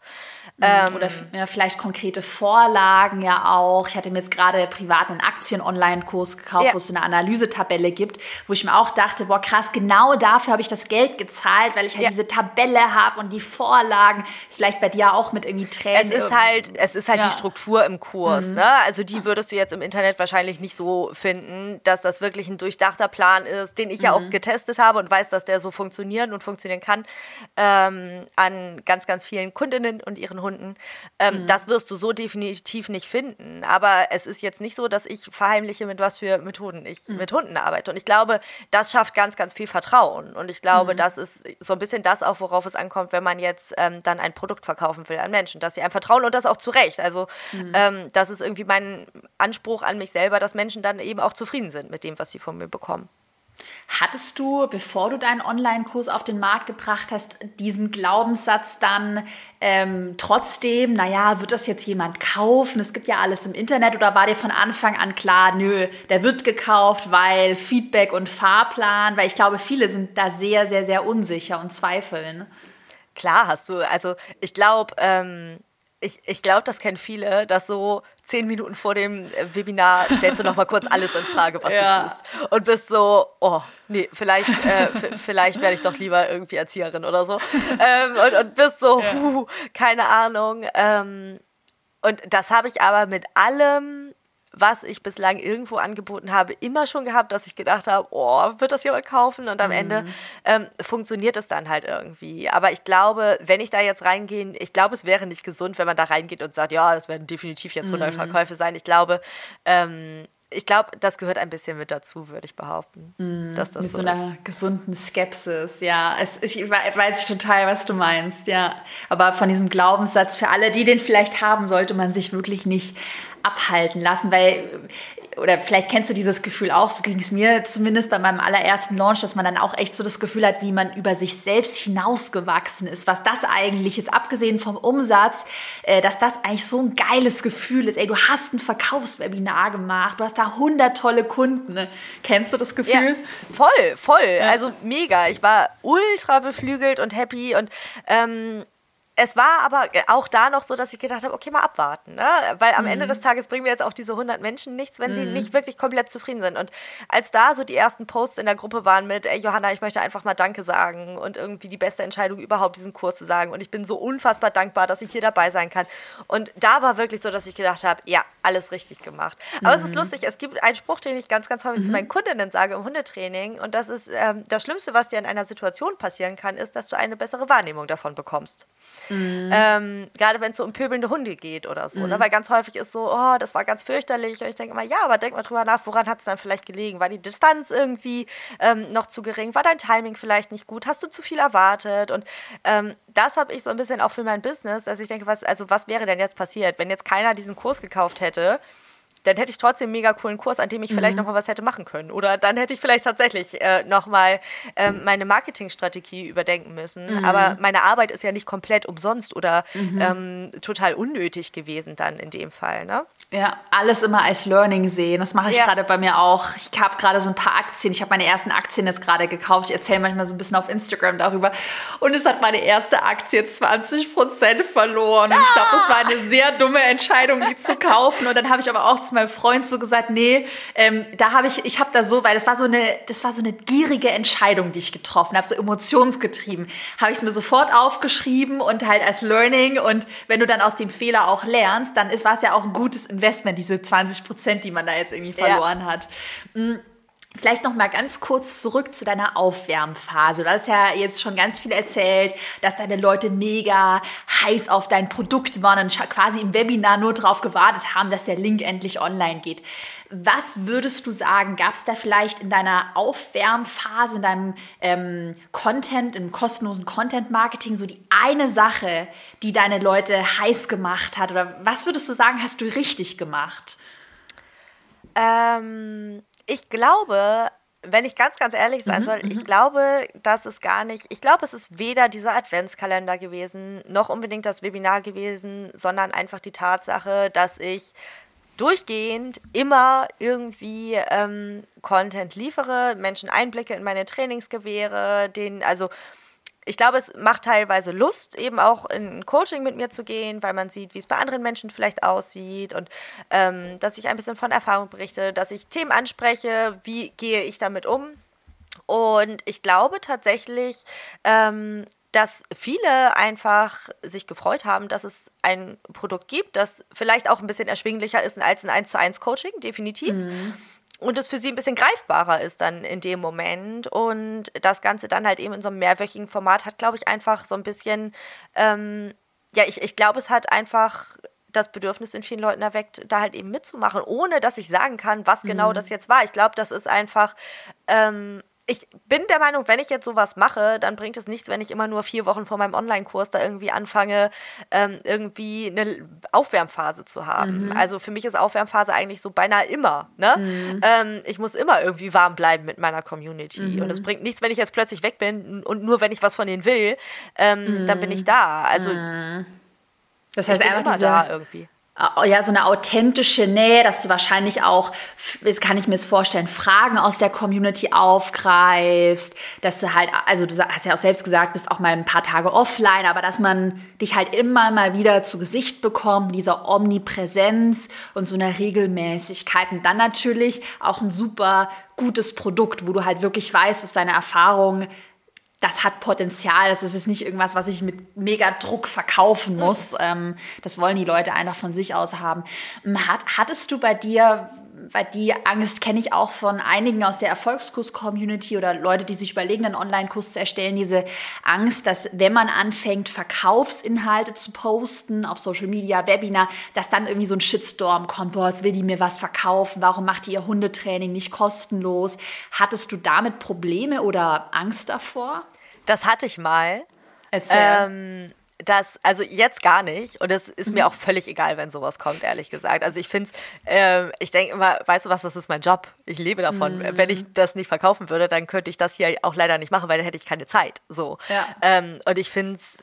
Mhm. Ähm, Oder ja, vielleicht konkrete Vorlagen ja auch. Ich hatte mir jetzt gerade gerade privat einen Aktien-Online-Kurs gekauft, ja. wo es eine Analysetabelle gibt, wo ich mir auch dachte, boah krass, genau dafür habe ich das Geld gezahlt, weil ich halt ja. diese Tabelle habe und die Vorlagen. Ist vielleicht bei dir auch mit irgendwie Tränen. Es ist halt, es ist halt ja. die Struktur im Kurs. Mhm. Ne? Also die würdest du jetzt im Internet wahrscheinlich nicht so finden, dass das wirklich ein durchdachter Plan ist, den ich mhm. ja auch mhm. getestet habe und weiß, dass der so funktionieren und funktionieren kann ähm, an ganz, ganz vielen Kundinnen und ihren Hunden. Ähm, mhm. Das wirst du so definitiv nicht finden. Aber es ist ist jetzt nicht so, dass ich verheimliche, mit was für Methoden ich mhm. mit Hunden arbeite. Und ich glaube, das schafft ganz, ganz viel Vertrauen. Und ich glaube, mhm. das ist so ein bisschen das auch, worauf es ankommt, wenn man jetzt ähm, dann ein Produkt verkaufen will an Menschen, dass sie einem vertrauen und das auch zu Recht. Also mhm. ähm, das ist irgendwie mein Anspruch an mich selber, dass Menschen dann eben auch zufrieden sind mit dem, was sie von mir bekommen. Hattest du, bevor du deinen Online-Kurs auf den Markt gebracht hast, diesen Glaubenssatz dann ähm, trotzdem, naja, wird das jetzt jemand kaufen? Es gibt ja alles im Internet oder war dir von Anfang an klar, nö, der wird gekauft, weil Feedback und Fahrplan, weil ich glaube, viele sind da sehr, sehr, sehr unsicher und zweifeln. Klar hast du, also ich glaube, ähm, ich, ich glaube, das kennen viele, dass so zehn Minuten vor dem äh, Webinar stellst du noch mal kurz alles in Frage, was ja. du tust. Und bist so, oh, nee, vielleicht, äh, vielleicht werde ich doch lieber irgendwie Erzieherin oder so. Ähm, und, und bist so, ja. huh, keine Ahnung. Ähm, und das habe ich aber mit allem was ich bislang irgendwo angeboten habe, immer schon gehabt, dass ich gedacht habe, oh, wird das jemand kaufen? Und am mhm. Ende ähm, funktioniert es dann halt irgendwie. Aber ich glaube, wenn ich da jetzt reingehe, ich glaube, es wäre nicht gesund, wenn man da reingeht und sagt, ja, das werden definitiv jetzt 100 mhm. Verkäufe sein. Ich glaube, ähm, ich glaube, das gehört ein bisschen mit dazu, würde ich behaupten. Mm, dass das mit so, so einer ist. gesunden Skepsis, ja. Es, ich weiß total, was du meinst, ja. Aber von diesem Glaubenssatz, für alle, die den vielleicht haben, sollte man sich wirklich nicht abhalten lassen, weil oder vielleicht kennst du dieses Gefühl auch, so ging es mir zumindest bei meinem allerersten Launch, dass man dann auch echt so das Gefühl hat, wie man über sich selbst hinausgewachsen ist, was das eigentlich, jetzt abgesehen vom Umsatz, äh, dass das eigentlich so ein geiles Gefühl ist. Ey, du hast ein Verkaufswebinar gemacht, du hast da 100 tolle Kunden. Ne? Kennst du das Gefühl? Ja, voll, voll. Also mega. Ich war ultra beflügelt und happy und ähm, es war aber auch da noch so, dass ich gedacht habe, okay, mal abwarten, ne? weil am mhm. Ende des Tages bringen wir jetzt auch diese 100 Menschen nichts, wenn mhm. sie nicht wirklich komplett zufrieden sind. Und als da so die ersten Posts in der Gruppe waren mit, ey Johanna, ich möchte einfach mal Danke sagen und irgendwie die beste Entscheidung überhaupt, diesen Kurs zu sagen. Und ich bin so unfassbar dankbar, dass ich hier dabei sein kann. Und da war wirklich so, dass ich gedacht habe, ja, alles richtig gemacht. Aber mhm. es ist mhm. lustig, es gibt einen Spruch, den ich ganz, ganz häufig zu mhm. meinen Kundinnen sage im Hundetraining. Und das ist, ähm, das Schlimmste, was dir in einer Situation passieren kann, ist, dass du eine bessere Wahrnehmung davon bekommst. Mhm. Ähm, gerade wenn es so um pöbelnde Hunde geht oder so. Ne? Mhm. Ne? Weil ganz häufig ist so, oh, das war ganz fürchterlich. Und ich denke immer, ja, aber denk mal drüber nach, woran hat es dann vielleicht gelegen? War die Distanz irgendwie ähm, noch zu gering? War dein Timing vielleicht nicht gut? Hast du zu viel erwartet? Und ähm, das habe ich so ein bisschen auch für mein Business, dass ich denke, was, also was wäre denn jetzt passiert, wenn jetzt keiner diesen Kurs gekauft hätte? Dann hätte ich trotzdem einen mega coolen Kurs, an dem ich vielleicht mhm. noch mal was hätte machen können. Oder dann hätte ich vielleicht tatsächlich äh, noch mal ähm, meine Marketingstrategie überdenken müssen. Mhm. Aber meine Arbeit ist ja nicht komplett umsonst oder mhm. ähm, total unnötig gewesen dann in dem Fall. Ne? Ja, alles immer als Learning sehen. Das mache ich ja. gerade bei mir auch. Ich habe gerade so ein paar Aktien. Ich habe meine ersten Aktien jetzt gerade gekauft. Ich erzähle manchmal so ein bisschen auf Instagram darüber. Und es hat meine erste Aktie 20 Prozent verloren. Und ich glaube, das war eine sehr dumme Entscheidung, die zu kaufen. Und dann habe ich aber auch zu meinem Freund so gesagt, nee, ähm, da habe ich, ich habe da so, weil das war so eine, das war so eine gierige Entscheidung, die ich getroffen habe, so emotionsgetrieben. Habe ich es mir sofort aufgeschrieben und halt als Learning. Und wenn du dann aus dem Fehler auch lernst, dann ist war es ja auch ein gutes Investment, diese 20 Prozent, die man da jetzt irgendwie verloren ja. hat. Mhm. Vielleicht noch mal ganz kurz zurück zu deiner Aufwärmphase. Du hast ja jetzt schon ganz viel erzählt, dass deine Leute mega heiß auf dein Produkt waren und quasi im Webinar nur darauf gewartet haben, dass der Link endlich online geht. Was würdest du sagen, gab es da vielleicht in deiner Aufwärmphase, in deinem ähm, Content, im kostenlosen Content-Marketing so die eine Sache, die deine Leute heiß gemacht hat? Oder was würdest du sagen, hast du richtig gemacht? Ähm, ich glaube, wenn ich ganz, ganz ehrlich sein mhm, soll, ich mhm. glaube, dass es gar nicht, ich glaube, es ist weder dieser Adventskalender gewesen, noch unbedingt das Webinar gewesen, sondern einfach die Tatsache, dass ich durchgehend immer irgendwie ähm, Content liefere, Menschen Einblicke in meine Trainings gewähre, den, also ich glaube, es macht teilweise Lust, eben auch in ein Coaching mit mir zu gehen, weil man sieht, wie es bei anderen Menschen vielleicht aussieht und ähm, dass ich ein bisschen von Erfahrung berichte, dass ich Themen anspreche, wie gehe ich damit um. Und ich glaube tatsächlich, ähm, dass viele einfach sich gefreut haben, dass es ein Produkt gibt, das vielleicht auch ein bisschen erschwinglicher ist als ein 1 zu 1 Coaching, definitiv. Mhm und es für sie ein bisschen greifbarer ist dann in dem Moment und das Ganze dann halt eben in so einem mehrwöchigen Format hat, glaube ich, einfach so ein bisschen, ähm, ja, ich, ich glaube, es hat einfach das Bedürfnis in vielen Leuten erweckt, da halt eben mitzumachen, ohne dass ich sagen kann, was genau mhm. das jetzt war. Ich glaube, das ist einfach ähm, ich bin der Meinung, wenn ich jetzt sowas mache, dann bringt es nichts, wenn ich immer nur vier Wochen vor meinem Online-Kurs da irgendwie anfange, ähm, irgendwie eine Aufwärmphase zu haben. Mhm. Also für mich ist Aufwärmphase eigentlich so beinahe immer. Ne? Mhm. Ähm, ich muss immer irgendwie warm bleiben mit meiner Community. Mhm. Und es bringt nichts, wenn ich jetzt plötzlich weg bin und nur wenn ich was von denen will, ähm, dann bin ich da. Also mhm. das heißt ich bin einfach immer da irgendwie ja, so eine authentische Nähe, dass du wahrscheinlich auch, das kann ich mir jetzt vorstellen, Fragen aus der Community aufgreifst, dass du halt, also du hast ja auch selbst gesagt, bist auch mal ein paar Tage offline, aber dass man dich halt immer mal wieder zu Gesicht bekommt, dieser Omnipräsenz und so einer Regelmäßigkeit und dann natürlich auch ein super gutes Produkt, wo du halt wirklich weißt, dass deine Erfahrung das hat Potenzial. Das ist nicht irgendwas, was ich mit mega Druck verkaufen muss. Ähm, das wollen die Leute einfach von sich aus haben. Hat, hattest du bei dir weil die Angst kenne ich auch von einigen aus der Erfolgskurs-Community oder Leute, die sich überlegen, einen Online-Kurs zu erstellen, diese Angst, dass wenn man anfängt, Verkaufsinhalte zu posten auf Social Media, Webinar, dass dann irgendwie so ein Shitstorm kommt, boah, jetzt will die mir was verkaufen, warum macht die ihr Hundetraining nicht kostenlos? Hattest du damit Probleme oder Angst davor? Das hatte ich mal. Erzähl. Ähm, das, also jetzt gar nicht. Und es ist mhm. mir auch völlig egal, wenn sowas kommt, ehrlich gesagt. Also ich finde es, äh, ich denke immer, weißt du was, das ist mein Job. Ich lebe davon. Mhm. Wenn ich das nicht verkaufen würde, dann könnte ich das hier auch leider nicht machen, weil dann hätte ich keine Zeit. So. Ja. Ähm, und ich finde es,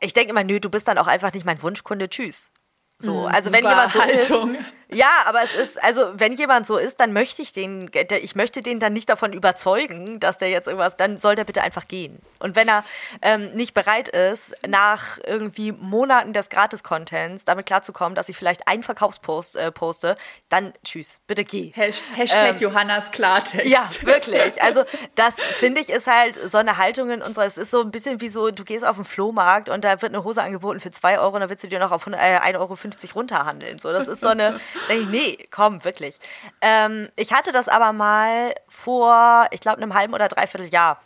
ich denke immer, nö, du bist dann auch einfach nicht mein Wunschkunde. Tschüss. So, mhm, also wenn jemand so Haltung. ist, ja, aber es ist, also wenn jemand so ist, dann möchte ich den, ich möchte den dann nicht davon überzeugen, dass der jetzt irgendwas, dann soll der bitte einfach gehen. Und wenn er ähm, nicht bereit ist, nach irgendwie Monaten des Gratis-Contents damit klarzukommen, dass ich vielleicht einen Verkaufspost äh, poste, dann tschüss, bitte geh. Hashtag ähm, Johannas Klartext. Ja, wirklich. Also das finde ich ist halt so eine Haltung in unserer, es ist so ein bisschen wie so, du gehst auf den Flohmarkt und da wird eine Hose angeboten für zwei Euro und dann willst du dir noch auf äh, 1,50 Euro runterhandeln. So, das ist so eine Nee, nee, komm, wirklich. Ähm, ich hatte das aber mal vor, ich glaube, einem halben oder dreiviertel Jahr.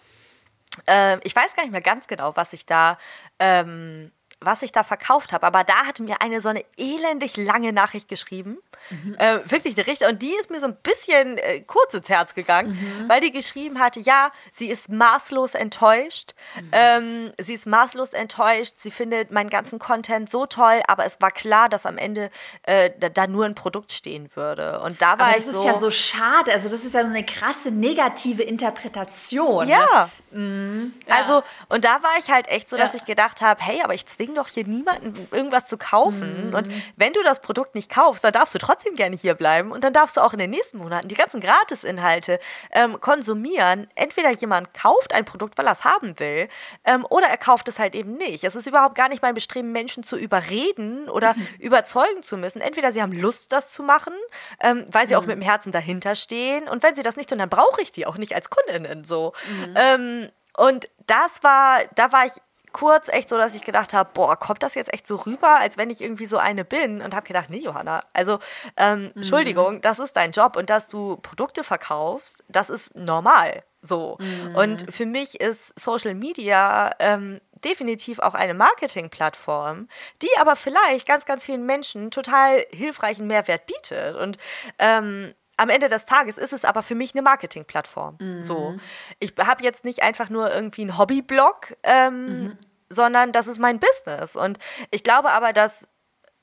Ähm, ich weiß gar nicht mehr ganz genau, was ich da ähm, was ich da verkauft habe. Aber da hatte mir eine so eine elendig lange Nachricht geschrieben. Mhm. Äh, wirklich eine Richtung. Und die ist mir so ein bisschen äh, kurz ins Herz gegangen, mhm. weil die geschrieben hatte, ja, sie ist maßlos enttäuscht. Mhm. Ähm, sie ist maßlos enttäuscht. Sie findet meinen ganzen Content so toll, aber es war klar, dass am Ende äh, da, da, nur ein Produkt stehen würde. Und da war aber ich das so. ist ja so schade. Also, das ist ja so eine krasse negative Interpretation. Ja. Ne? Mhm. ja. Also, und da war ich halt echt so, dass ja. ich gedacht habe, hey, aber ich zwinge doch hier niemanden, irgendwas zu kaufen. Mhm. Und wenn du das Produkt nicht kaufst, dann darfst du trotzdem gerne hier bleiben. Und dann darfst du auch in den nächsten Monaten die ganzen Gratisinhalte ähm, konsumieren. Entweder jemand kauft ein Produkt, weil er es haben will, ähm, oder er kauft es halt eben nicht. Es ist überhaupt gar nicht mein Bestreben, Menschen zu überreden oder mhm. überzeugen zu müssen. Entweder sie haben Lust, das zu machen, ähm, weil sie mhm. auch mit dem Herzen dahinter stehen. Und wenn sie das nicht tun, dann brauche ich die auch nicht als Kundinnen so. Mhm. Ähm, und das war, da war ich kurz echt so, dass ich gedacht habe, boah, kommt das jetzt echt so rüber, als wenn ich irgendwie so eine bin und habe gedacht, nee, Johanna, also ähm, mhm. Entschuldigung, das ist dein Job und dass du Produkte verkaufst, das ist normal so. Mhm. Und für mich ist Social Media ähm, definitiv auch eine Marketingplattform, die aber vielleicht ganz, ganz vielen Menschen total hilfreichen Mehrwert bietet. Und ähm, am Ende des Tages ist es aber für mich eine Marketingplattform. Mhm. So. Ich habe jetzt nicht einfach nur irgendwie einen Hobbyblog, ähm, mhm. sondern das ist mein Business. Und ich glaube aber, dass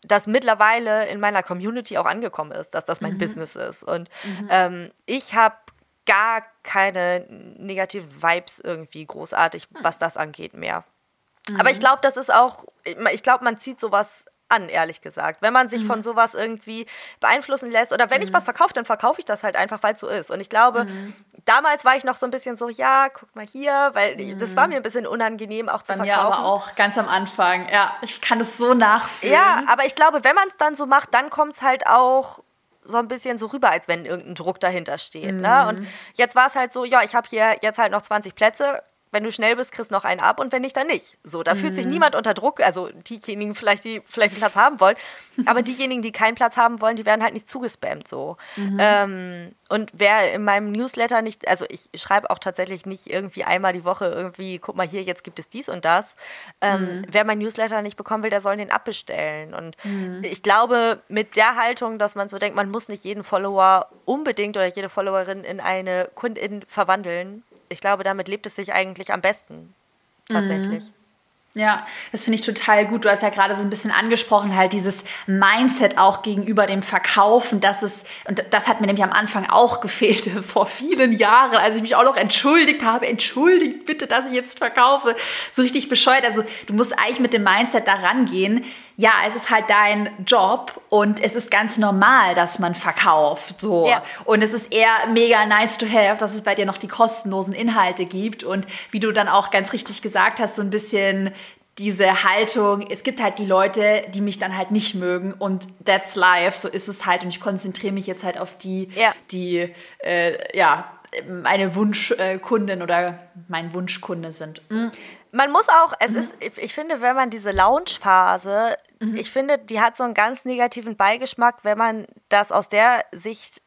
das mittlerweile in meiner Community auch angekommen ist, dass das mein mhm. Business ist. Und mhm. ähm, ich habe gar keine negativen Vibes irgendwie großartig, hm. was das angeht, mehr. Aber ich mhm. glaube, das ist auch, ich glaube, man zieht sowas an, ehrlich gesagt. Wenn man sich mhm. von sowas irgendwie beeinflussen lässt oder wenn mhm. ich was verkaufe, dann verkaufe ich das halt einfach, weil es so ist. Und ich glaube, mhm. damals war ich noch so ein bisschen so, ja, guck mal hier, weil das war mhm. mir ein bisschen unangenehm auch zu Bei verkaufen. Mir aber auch ganz am Anfang, ja, ich kann es so nachfühlen. Ja, aber ich glaube, wenn man es dann so macht, dann kommt es halt auch so ein bisschen so rüber, als wenn irgendein Druck dahinter steht. Ne? Und mhm. jetzt war es halt so, ja, ich habe hier jetzt halt noch 20 Plätze, wenn du schnell bist, kriegst du noch einen ab und wenn nicht, dann nicht. So, da mhm. fühlt sich mhm. niemand unter Druck. Also diejenigen vielleicht, die vielleicht einen Platz haben wollen, aber diejenigen, die keinen Platz haben wollen, die werden halt nicht zugespammt so. Mhm. Ähm, und wer in meinem Newsletter nicht, also ich schreibe auch tatsächlich nicht irgendwie einmal die Woche irgendwie, guck mal hier, jetzt gibt es dies und das. Ähm, mhm. Wer mein Newsletter nicht bekommen will, der soll den abbestellen. Und mhm. ich glaube, mit der Haltung, dass man so denkt, man muss nicht jeden Follower unbedingt oder jede Followerin in eine Kundin verwandeln, ich glaube, damit lebt es sich eigentlich am besten. Tatsächlich. Mhm. Ja, das finde ich total gut. Du hast ja gerade so ein bisschen angesprochen, halt dieses Mindset auch gegenüber dem Verkaufen. Das ist, und das hat mir nämlich am Anfang auch gefehlt, vor vielen Jahren, als ich mich auch noch entschuldigt habe. Entschuldigt bitte, dass ich jetzt verkaufe. So richtig bescheuert. Also, du musst eigentlich mit dem Mindset da rangehen. Ja, es ist halt dein Job und es ist ganz normal, dass man verkauft. So. Ja. Und es ist eher mega nice to have, dass es bei dir noch die kostenlosen Inhalte gibt. Und wie du dann auch ganz richtig gesagt hast, so ein bisschen diese Haltung, es gibt halt die Leute, die mich dann halt nicht mögen und that's life, so ist es halt und ich konzentriere mich jetzt halt auf die, ja. die äh, ja, meine Wunschkundin oder mein Wunschkunde sind. Mhm. Man muss auch, es mhm. ist, ich finde, wenn man diese Launch-Phase, mhm. ich finde, die hat so einen ganz negativen Beigeschmack, wenn man das aus der Sicht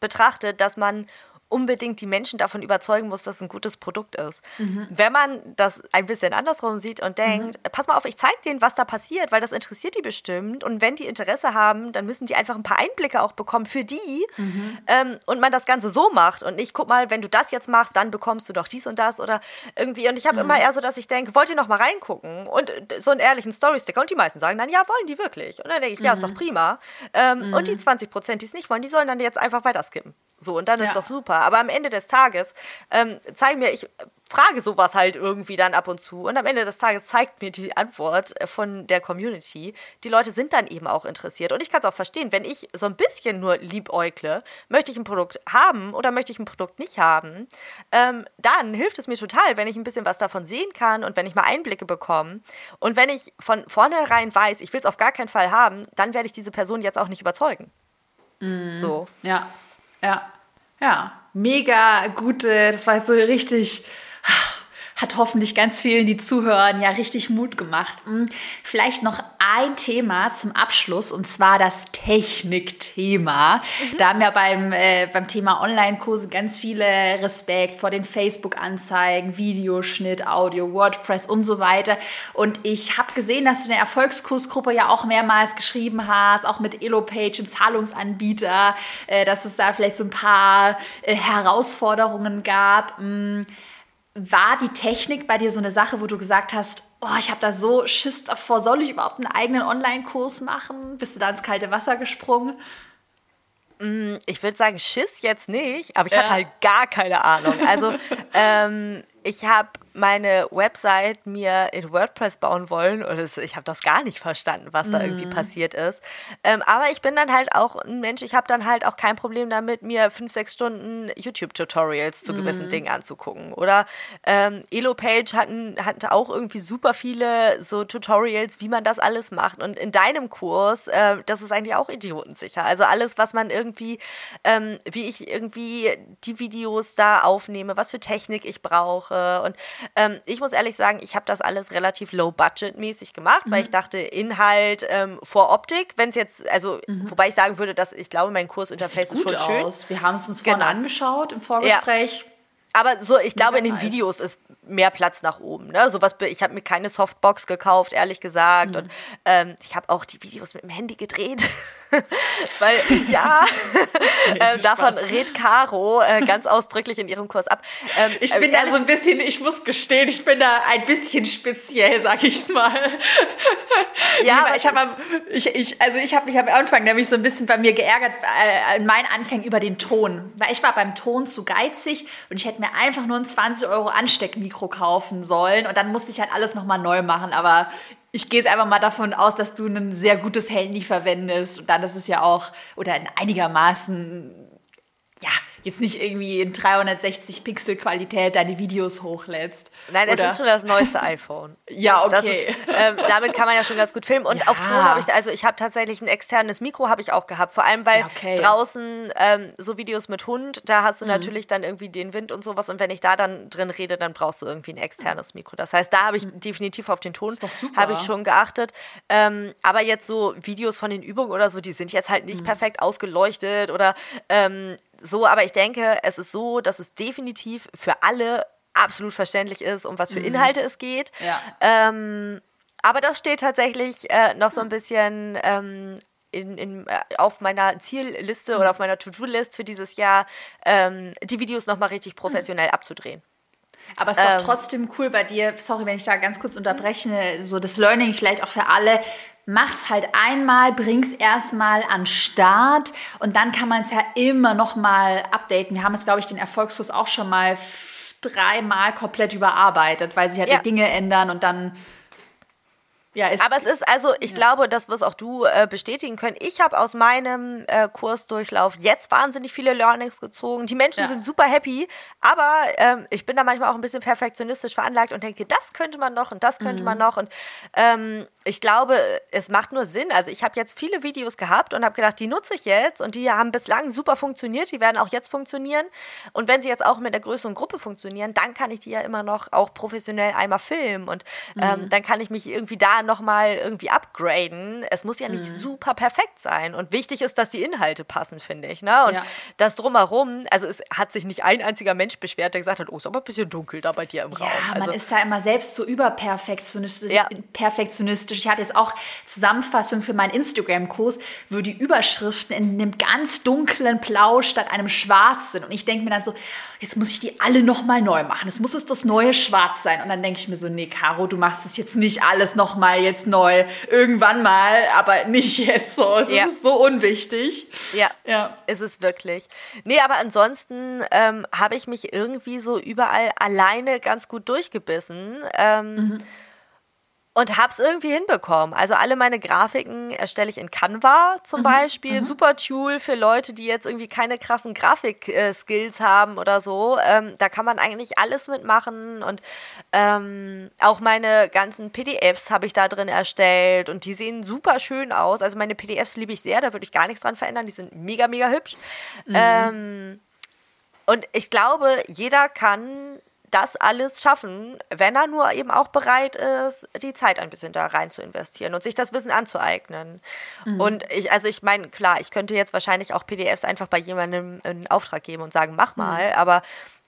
betrachtet, dass man unbedingt die Menschen davon überzeugen muss, dass es ein gutes Produkt ist. Mhm. Wenn man das ein bisschen andersrum sieht und denkt, mhm. pass mal auf, ich zeige denen, was da passiert, weil das interessiert die bestimmt. Und wenn die Interesse haben, dann müssen die einfach ein paar Einblicke auch bekommen für die. Mhm. Ähm, und man das Ganze so macht und nicht, guck mal, wenn du das jetzt machst, dann bekommst du doch dies und das oder irgendwie. Und ich habe mhm. immer eher so, dass ich denke, wollt ihr noch mal reingucken? Und so einen ehrlichen Story-Sticker. Und die meisten sagen dann, ja, wollen die wirklich? Und dann denke ich, ja, ist doch mhm. prima. Ähm, und die 20 mhm. Prozent, die es nicht wollen, die sollen dann jetzt einfach weiter skippen. So, und dann ja. ist doch super. Aber am Ende des Tages ähm, zeigen mir, ich frage sowas halt irgendwie dann ab und zu. Und am Ende des Tages zeigt mir die Antwort äh, von der Community. Die Leute sind dann eben auch interessiert. Und ich kann es auch verstehen, wenn ich so ein bisschen nur liebäugle, möchte ich ein Produkt haben oder möchte ich ein Produkt nicht haben, ähm, dann hilft es mir total, wenn ich ein bisschen was davon sehen kann und wenn ich mal Einblicke bekomme. Und wenn ich von vornherein weiß, ich will es auf gar keinen Fall haben, dann werde ich diese Person jetzt auch nicht überzeugen. Mm, so. Ja. Ja, ja, mega gute, das war jetzt so richtig hat hoffentlich ganz vielen, die zuhören, ja richtig Mut gemacht. Hm, vielleicht noch ein Thema zum Abschluss und zwar das Technikthema. Mhm. Da haben wir beim, äh, beim Thema Online-Kurse ganz viele Respekt vor den Facebook-Anzeigen, Videoschnitt, Audio, WordPress und so weiter. Und ich habe gesehen, dass du in der Erfolgskursgruppe ja auch mehrmals geschrieben hast, auch mit Elopage, dem Zahlungsanbieter, äh, dass es da vielleicht so ein paar äh, Herausforderungen gab. Hm, war die Technik bei dir so eine Sache, wo du gesagt hast, oh, ich habe da so Schiss davor, soll ich überhaupt einen eigenen Online-Kurs machen? Bist du da ins kalte Wasser gesprungen? Mm, ich würde sagen, Schiss jetzt nicht, aber ich ja. hatte halt gar keine Ahnung. Also ähm, ich habe meine Website mir in WordPress bauen wollen und es, ich habe das gar nicht verstanden, was da irgendwie mhm. passiert ist. Ähm, aber ich bin dann halt auch ein Mensch, ich habe dann halt auch kein Problem damit, mir fünf, sechs Stunden YouTube-Tutorials zu gewissen mm. Dingen anzugucken. Oder ähm, Elopage hatten, hatte auch irgendwie super viele so Tutorials, wie man das alles macht. Und in deinem Kurs, äh, das ist eigentlich auch idiotensicher. Also alles, was man irgendwie, ähm, wie ich irgendwie die Videos da aufnehme, was für Technik ich brauche und ähm, ich muss ehrlich sagen, ich habe das alles relativ low-budget-mäßig gemacht, mhm. weil ich dachte, Inhalt ähm, vor Optik, wenn es jetzt, also, mhm. wobei ich sagen würde, dass ich glaube, mein Kursinterface ist schon schön. Aus. Wir haben es uns vorhin genau. angeschaut im Vorgespräch. Ja. Aber so, ich glaube, in den Videos ist mehr Platz nach oben. Ne? So was, ich habe mir keine Softbox gekauft, ehrlich gesagt. Mhm. Und ähm, ich habe auch die Videos mit dem Handy gedreht. Weil, ja, äh, davon redet Caro äh, ganz ausdrücklich in ihrem Kurs ab. Ähm, ich bin äh, da so ein bisschen, ich muss gestehen, ich bin da ein bisschen speziell, sag ich's mal. Ja, ich habe ich, ich, also ich habe mich am Anfang nämlich so ein bisschen bei mir geärgert, äh, in meinen Anfängen über den Ton. Weil ich war beim Ton zu geizig und ich hätte mir einfach nur ein 20 Euro Ansteckmikro kaufen sollen und dann musste ich halt alles nochmal neu machen. Aber ich gehe jetzt einfach mal davon aus, dass du ein sehr gutes Handy verwendest und dann ist es ja auch oder in einigermaßen ja, jetzt nicht irgendwie in 360 Pixel Qualität deine Videos hochlädst. Nein, oder? es ist schon das neueste iPhone. ja, okay. Ist, ähm, damit kann man ja schon ganz gut filmen. Und ja. auf Ton habe ich, also ich habe tatsächlich ein externes Mikro habe ich auch gehabt. Vor allem, weil ja, okay. draußen ähm, so Videos mit Hund, da hast du mhm. natürlich dann irgendwie den Wind und sowas. Und wenn ich da dann drin rede, dann brauchst du irgendwie ein externes Mikro. Das heißt, da habe ich mhm. definitiv auf den Ton habe ich schon geachtet. Ähm, aber jetzt so Videos von den Übungen oder so, die sind jetzt halt nicht mhm. perfekt ausgeleuchtet oder ähm, so, aber ich denke, es ist so, dass es definitiv für alle absolut verständlich ist, um was für mhm. Inhalte es geht. Ja. Ähm, aber das steht tatsächlich äh, noch so ein bisschen ähm, in, in, äh, auf meiner Zielliste mhm. oder auf meiner To-Do-List für dieses Jahr, ähm, die Videos nochmal richtig professionell mhm. abzudrehen. Aber es ist doch ähm. trotzdem cool bei dir, sorry, wenn ich da ganz kurz unterbreche, so das Learning vielleicht auch für alle, mach's halt einmal, bring's erstmal an Start und dann kann man es ja immer noch mal updaten. Wir haben jetzt, glaube ich, den Erfolgskurs auch schon mal dreimal komplett überarbeitet, weil sich halt ja. die Dinge ändern und dann Ja, Aber es ist also, ich ja. glaube, das wirst auch du äh, bestätigen können. Ich habe aus meinem äh, Kursdurchlauf jetzt wahnsinnig viele Learnings gezogen. Die Menschen ja. sind super happy, aber ähm, ich bin da manchmal auch ein bisschen perfektionistisch veranlagt und denke, das könnte man noch und das könnte mhm. man noch. Und ähm, ich glaube, es macht nur Sinn. Also ich habe jetzt viele Videos gehabt und habe gedacht, die nutze ich jetzt und die haben bislang super funktioniert, die werden auch jetzt funktionieren. Und wenn sie jetzt auch mit der größeren Gruppe funktionieren, dann kann ich die ja immer noch auch professionell einmal filmen und ähm, mhm. dann kann ich mich irgendwie da nochmal irgendwie upgraden. Es muss ja nicht mhm. super perfekt sein. Und wichtig ist, dass die Inhalte passen, finde ich. Ne? Und ja. das drumherum, also es hat sich nicht ein einziger Mensch beschwert, der gesagt hat, oh, ist aber ein bisschen dunkel da bei dir im Raum. Ja, also, man ist da immer selbst so überperfektionistisch. Ja. Perfektionistisch. Ich hatte jetzt auch Zusammenfassung für meinen Instagram-Kurs, wo die Überschriften in einem ganz dunklen Blau statt einem Schwarz sind. Und ich denke mir dann so, jetzt muss ich die alle nochmal neu machen. Es muss es das neue Schwarz sein. Und dann denke ich mir so, nee, Caro, du machst es jetzt nicht alles nochmal jetzt neu. Irgendwann mal, aber nicht jetzt so. Das ja. ist so unwichtig. Ja, ja, ist es wirklich. Nee, aber ansonsten ähm, habe ich mich irgendwie so überall alleine ganz gut durchgebissen. Ähm, mhm und hab's irgendwie hinbekommen. Also alle meine Grafiken erstelle ich in Canva zum mhm, Beispiel. Mhm. Super Tool für Leute, die jetzt irgendwie keine krassen Grafik-Skills haben oder so. Ähm, da kann man eigentlich alles mitmachen und ähm, auch meine ganzen PDFs habe ich da drin erstellt und die sehen super schön aus. Also meine PDFs liebe ich sehr, da würde ich gar nichts dran verändern. Die sind mega, mega hübsch. Mhm. Ähm, und ich glaube, jeder kann das alles schaffen, wenn er nur eben auch bereit ist, die Zeit ein bisschen da rein zu investieren und sich das Wissen anzueignen. Mhm. Und ich, also ich meine, klar, ich könnte jetzt wahrscheinlich auch PDFs einfach bei jemandem in Auftrag geben und sagen, mach mal, mhm. aber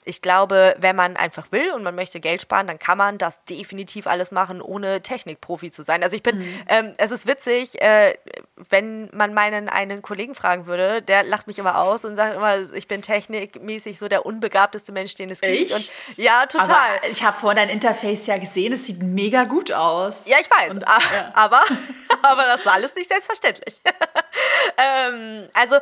ich glaube, wenn man einfach will und man möchte Geld sparen, dann kann man das definitiv alles machen, ohne Technikprofi zu sein. Also ich bin, mhm. ähm, es ist witzig, äh, wenn man meinen einen Kollegen fragen würde, der lacht mich immer aus und sagt immer, ich bin technikmäßig so der unbegabteste Mensch, den es Echt? gibt. Und, ja, total. Aber ich habe vor dein Interface ja gesehen, es sieht mega gut aus. Ja, ich weiß, und, ja. aber, aber das ist alles nicht selbstverständlich. ähm, also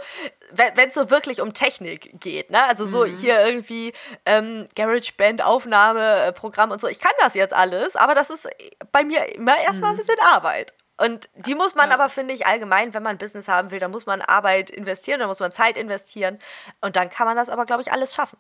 wenn es so wirklich um Technik geht, ne? Also so mhm. hier irgendwie ähm, GarageBand Aufnahmeprogramm und so. Ich kann das jetzt alles, aber das ist bei mir immer erstmal mhm. ein bisschen Arbeit. Und die muss man ja. aber, finde ich, allgemein, wenn man Business haben will, dann muss man Arbeit investieren, dann muss man Zeit investieren. Und dann kann man das aber, glaube ich, alles schaffen.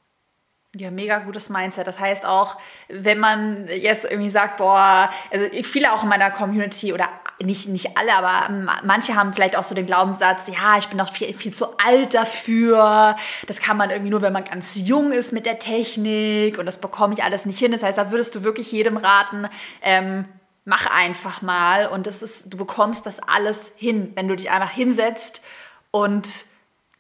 Ja, mega gutes Mindset. Das heißt auch, wenn man jetzt irgendwie sagt, boah, also viele auch in meiner Community oder nicht, nicht alle, aber manche haben vielleicht auch so den Glaubenssatz, ja, ich bin noch viel, viel zu alt dafür. Das kann man irgendwie nur, wenn man ganz jung ist mit der Technik und das bekomme ich alles nicht hin. Das heißt, da würdest du wirklich jedem raten, ähm, mach einfach mal und das ist, du bekommst das alles hin, wenn du dich einfach hinsetzt und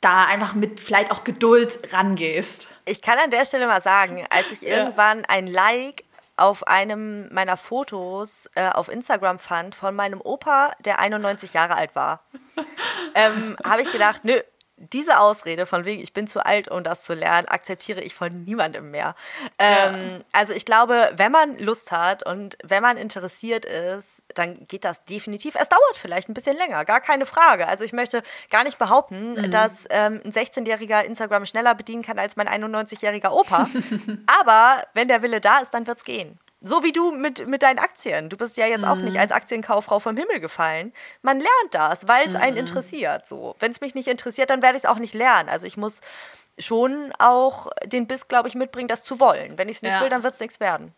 da einfach mit vielleicht auch Geduld rangehst. Ich kann an der Stelle mal sagen, als ich ja. irgendwann ein Like auf einem meiner Fotos äh, auf Instagram fand von meinem Opa, der 91 Jahre alt war, ähm, habe ich gedacht, nö, diese Ausrede von wegen, ich bin zu alt, um das zu lernen, akzeptiere ich von niemandem mehr. Ähm, ja. Also ich glaube, wenn man Lust hat und wenn man interessiert ist, dann geht das definitiv. Es dauert vielleicht ein bisschen länger, gar keine Frage. Also ich möchte gar nicht behaupten, mhm. dass ähm, ein 16-jähriger Instagram schneller bedienen kann als mein 91-jähriger Opa. Aber wenn der Wille da ist, dann wird es gehen. So wie du mit, mit deinen Aktien. Du bist ja jetzt mhm. auch nicht mhm. als Aktienkauffrau vom Himmel gefallen. Man lernt das, weil es mhm. einen interessiert. So. Wenn es mich nicht interessiert, dann werde ich es auch nicht lernen. Also ich muss schon auch den Biss, glaube ich, mitbringen, das zu wollen. Wenn ich es nicht ja. will, dann wird es nichts werden.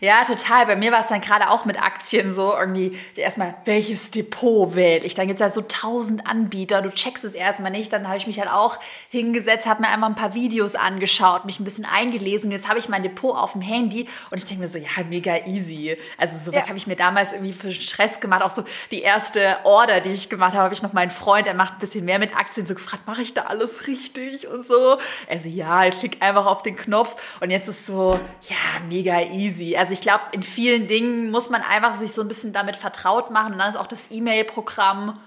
Ja, total. Bei mir war es dann gerade auch mit Aktien so irgendwie erstmal, welches Depot wähle ich? Dann gibt es ja so tausend Anbieter, du checkst es erstmal nicht. Dann habe ich mich halt auch hingesetzt, habe mir einmal ein paar Videos angeschaut, mich ein bisschen eingelesen und jetzt habe ich mein Depot auf dem Handy und ich denke mir so, ja, mega easy. Also sowas ja. habe ich mir damals irgendwie für Stress gemacht. Auch so die erste Order, die ich gemacht habe, habe ich noch meinen Freund, der macht ein bisschen mehr mit Aktien, so gefragt, mache ich da alles richtig und so. Also ja, ich klicke einfach auf den Knopf und jetzt ist so, ja, mega easy. Also ich glaube, in vielen Dingen muss man einfach sich so ein bisschen damit vertraut machen. Und dann ist auch das E-Mail-Programm,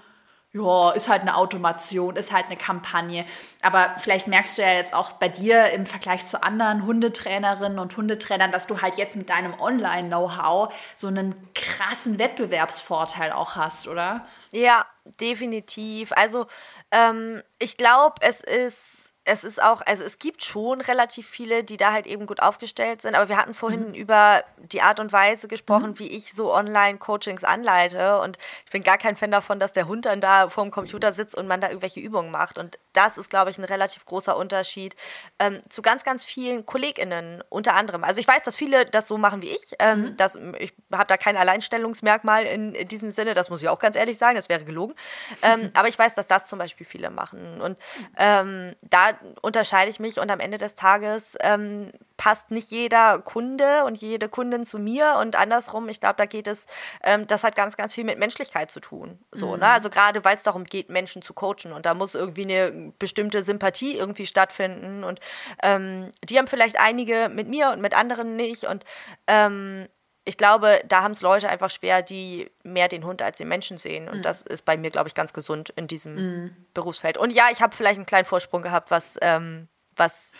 ja, ist halt eine Automation, ist halt eine Kampagne. Aber vielleicht merkst du ja jetzt auch bei dir im Vergleich zu anderen Hundetrainerinnen und Hundetrainern, dass du halt jetzt mit deinem Online-Know-how so einen krassen Wettbewerbsvorteil auch hast, oder? Ja, definitiv. Also ähm, ich glaube, es ist es ist auch, also es gibt schon relativ viele, die da halt eben gut aufgestellt sind, aber wir hatten vorhin mhm. über die Art und Weise gesprochen, mhm. wie ich so Online-Coachings anleite und ich bin gar kein Fan davon, dass der Hund dann da vorm Computer sitzt und man da irgendwelche Übungen macht und das ist, glaube ich, ein relativ großer Unterschied ähm, zu ganz, ganz vielen KollegInnen unter anderem. Also ich weiß, dass viele das so machen wie ich, ähm, mhm. das, ich habe da kein Alleinstellungsmerkmal in, in, diesem Sinne, das muss ich auch ganz ehrlich sagen, das wäre gelogen, ähm, aber ich weiß, dass das zum Beispiel viele machen und ähm, da unterscheide ich mich und am Ende des Tages ähm, passt nicht jeder Kunde und jede Kundin zu mir und andersrum, ich glaube, da geht es, ähm, das hat ganz, ganz viel mit Menschlichkeit zu tun. So, ne? mhm. ne? Also gerade weil es darum geht, Menschen zu coachen und da muss irgendwie eine bestimmte Sympathie irgendwie stattfinden und ähm, die haben vielleicht einige mit mir und mit anderen nicht und ähm, ich glaube, da haben es Leute einfach schwer, die mehr den Hund als den Menschen sehen. Und mhm. das ist bei mir, glaube ich, ganz gesund in diesem mhm. Berufsfeld. Und ja, ich habe vielleicht einen kleinen Vorsprung gehabt, was, ähm, was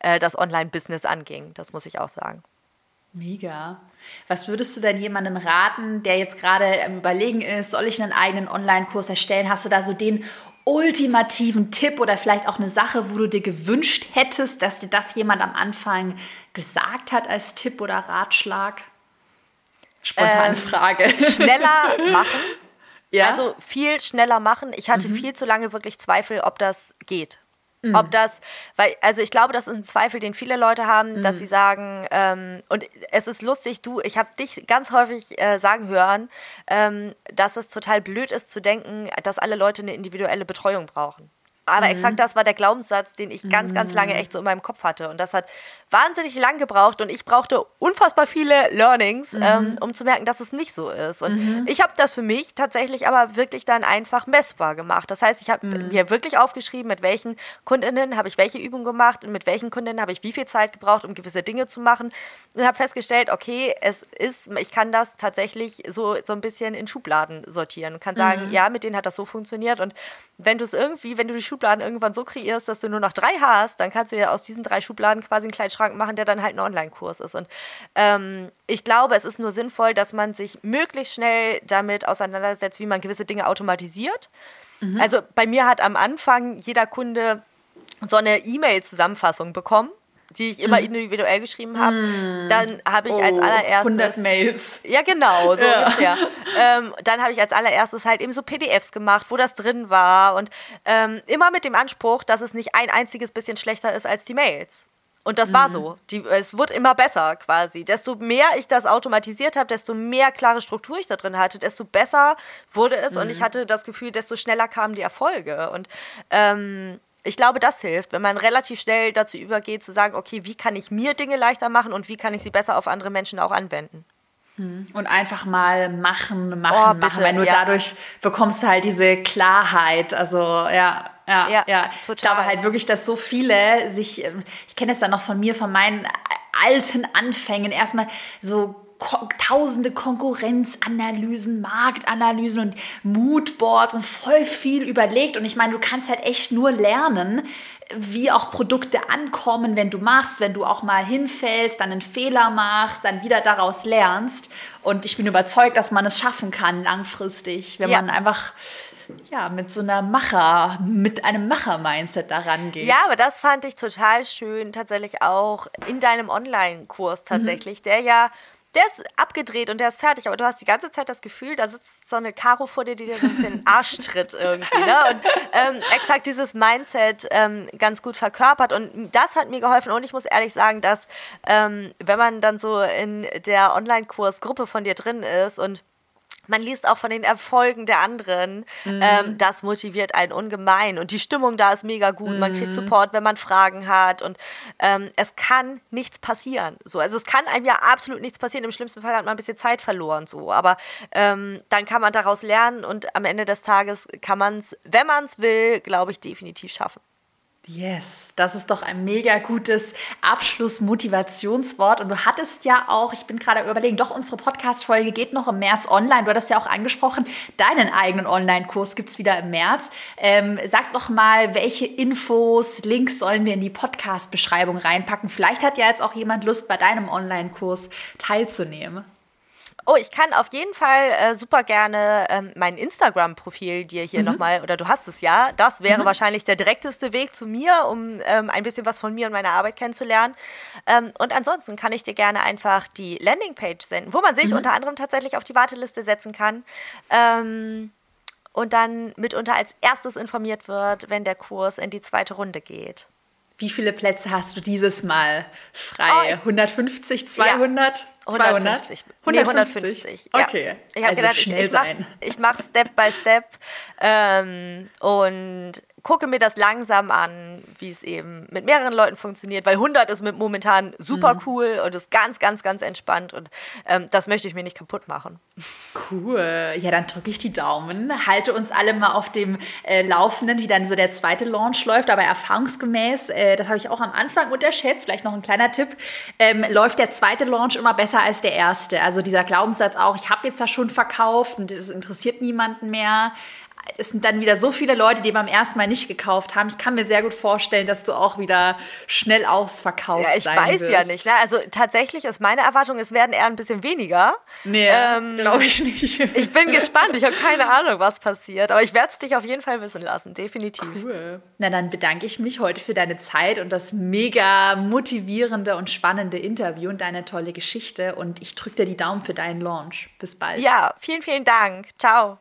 äh, das Online-Business anging. Das muss ich auch sagen. Mega. Was würdest du denn jemandem raten, der jetzt gerade im Überlegen ist, soll ich einen eigenen Online-Kurs erstellen? Hast du da so den ultimativen Tipp oder vielleicht auch eine Sache, wo du dir gewünscht hättest, dass dir das jemand am Anfang gesagt hat als Tipp oder Ratschlag? Spontane ähm, Frage. Schneller machen. Ja? Also viel schneller machen. Ich hatte mhm. viel zu lange wirklich Zweifel, ob das geht. Mhm. Ob das, weil, also ich glaube, das ist ein Zweifel, den viele Leute haben, mhm. dass sie sagen, ähm, und es ist lustig, du, ich habe dich ganz häufig äh, sagen hören, ähm, dass es total blöd ist zu denken, dass alle Leute eine individuelle Betreuung brauchen. Aber mhm. exakt das war der Glaubenssatz, den ich ganz, ganz lange mhm. echt so in meinem Kopf hatte. Und das hat wahnsinnig lang gebraucht und ich brauchte unfassbar viele Learnings, mhm. ähm, um zu merken, dass es nicht so ist. Und mhm. ich habe das für mich tatsächlich aber wirklich dann einfach messbar gemacht. Das heißt, ich habe mhm. mir wirklich aufgeschrieben, mit welchen Kundinnen habe ich welche Übungen gemacht und mit welchen Kundinnen habe ich wie viel Zeit gebraucht, um gewisse Dinge zu machen. Und habe festgestellt, okay, es ist, ich kann das tatsächlich so, so ein bisschen in Schubladen sortieren und kann sagen, mhm. ja, mit denen hat das so funktioniert. Und wenn du es irgendwie, wenn du die Schubladen Schubladen irgendwann so kreierst, dass du nur noch drei hast, dann kannst du ja aus diesen drei Schubladen quasi einen kleinen Schrank machen, der dann halt ein Online-Kurs ist. Und ähm, ich glaube, es ist nur sinnvoll, dass man sich möglichst schnell damit auseinandersetzt, wie man gewisse Dinge automatisiert. Mhm. Also bei mir hat am Anfang jeder Kunde so eine E-Mail-Zusammenfassung bekommen die ich immer mhm. individuell geschrieben habe. Mhm. Dann habe ich oh, als allererstes 100 Mails. Ja, genau, so ja. ungefähr. Ähm, dann habe ich als allererstes halt eben so PDFs gemacht, wo das drin war und ähm, immer mit dem Anspruch, dass es nicht ein einziges bisschen schlechter ist als die Mails. Und das mhm. war so. Die, es wird immer besser quasi. Desto mehr ich das automatisiert habe, desto mehr klare Struktur ich da drin hatte, desto besser wurde es. Und ich mhm. hatte das Gefühl, desto schneller kamen die Erfolge. Und ähm, ich glaube, das hilft, wenn man relativ schnell dazu übergeht, zu sagen, okay, wie kann ich mir Dinge leichter machen und wie kann ich sie besser auf andere Menschen auch anwenden. Hm. Und einfach mal machen, machen, oh, machen. Weil nur ja. dadurch bekommst du halt diese Klarheit. Also ja, ja, ja, ja. Total. Ich glaube halt wirklich, dass so viele sich, ähm, ich kenne es ja noch von mir, von meinen alten Anfängen, erstmal so tausende Konkurrenzanalysen, Marktanalysen und Moodboards und voll viel überlegt. Und ich meine, du kannst halt echt nur lernen, wie auch Produkte ankommen, wenn du machst, wenn du auch mal hinfällst, dann einen Fehler machst, dann wieder daraus lernst. Und ich bin überzeugt, dass man es schaffen kann langfristig, wenn ja. man einfach ja, mit so einer Macher, mit einem Macher-Mindset daran geht. Ja, aber das fand ich total schön, tatsächlich auch in deinem Online-Kurs tatsächlich, mhm. der ja der ist abgedreht und der ist fertig, aber du hast die ganze Zeit das Gefühl, da sitzt so eine Karo vor dir, die dir so ein bisschen den Arsch tritt irgendwie. Ne? Und ähm, exakt dieses Mindset ähm, ganz gut verkörpert. Und das hat mir geholfen. Und ich muss ehrlich sagen, dass ähm, wenn man dann so in der Online-Kursgruppe von dir drin ist und man liest auch von den Erfolgen der anderen. Mhm. Ähm, das motiviert einen ungemein. Und die Stimmung da ist mega gut. Mhm. Man kriegt mhm. Support, wenn man Fragen hat. Und ähm, es kann nichts passieren. So, also es kann einem ja absolut nichts passieren. Im schlimmsten Fall hat man ein bisschen Zeit verloren. So. Aber ähm, dann kann man daraus lernen und am Ende des Tages kann man es, wenn man es will, glaube ich, definitiv schaffen. Yes, das ist doch ein mega gutes Abschlussmotivationswort. Und du hattest ja auch, ich bin gerade überlegen, doch unsere Podcast-Folge geht noch im März online. Du hattest ja auch angesprochen, deinen eigenen Online-Kurs gibt es wieder im März. Ähm, sag doch mal, welche Infos, Links sollen wir in die Podcast-Beschreibung reinpacken? Vielleicht hat ja jetzt auch jemand Lust, bei deinem Online-Kurs teilzunehmen. Oh, ich kann auf jeden Fall äh, super gerne ähm, mein Instagram-Profil dir hier mhm. nochmal, oder du hast es ja, das wäre mhm. wahrscheinlich der direkteste Weg zu mir, um ähm, ein bisschen was von mir und meiner Arbeit kennenzulernen. Ähm, und ansonsten kann ich dir gerne einfach die Landingpage senden, wo man sich mhm. unter anderem tatsächlich auf die Warteliste setzen kann. Ähm, und dann mitunter als erstes informiert wird, wenn der Kurs in die zweite Runde geht. Wie viele Plätze hast du dieses Mal frei? Oh, 150, 200? Ja. 150. 200? 150. Nee, 150. Ja. Okay. Ich habe also gedacht, ich, ich mache Step by Step ähm, und gucke mir das langsam an, wie es eben mit mehreren Leuten funktioniert, weil 100 ist mit momentan super mhm. cool und ist ganz, ganz, ganz entspannt und ähm, das möchte ich mir nicht kaputt machen. Cool. Ja, dann drücke ich die Daumen, halte uns alle mal auf dem äh, Laufenden, wie dann so der zweite Launch läuft, aber erfahrungsgemäß, äh, das habe ich auch am Anfang unterschätzt, vielleicht noch ein kleiner Tipp, ähm, läuft der zweite Launch immer besser als der erste. Also dieser Glaubenssatz auch, ich habe jetzt da schon verkauft und es interessiert niemanden mehr es sind dann wieder so viele Leute, die beim ersten Mal nicht gekauft haben. Ich kann mir sehr gut vorstellen, dass du auch wieder schnell ausverkauft ja, ich weiß wirst. ja nicht. Ne? Also tatsächlich ist meine Erwartung, es werden eher ein bisschen weniger. Nee, ähm, glaube ich nicht. ich bin gespannt. Ich habe keine Ahnung, was passiert. Aber ich werde es dich auf jeden Fall wissen lassen. Definitiv. Cool. Na, dann bedanke ich mich heute für deine Zeit und das mega motivierende und spannende Interview und deine tolle Geschichte. Und ich drücke dir die Daumen für deinen Launch. Bis bald. Ja, vielen, vielen Dank. Ciao.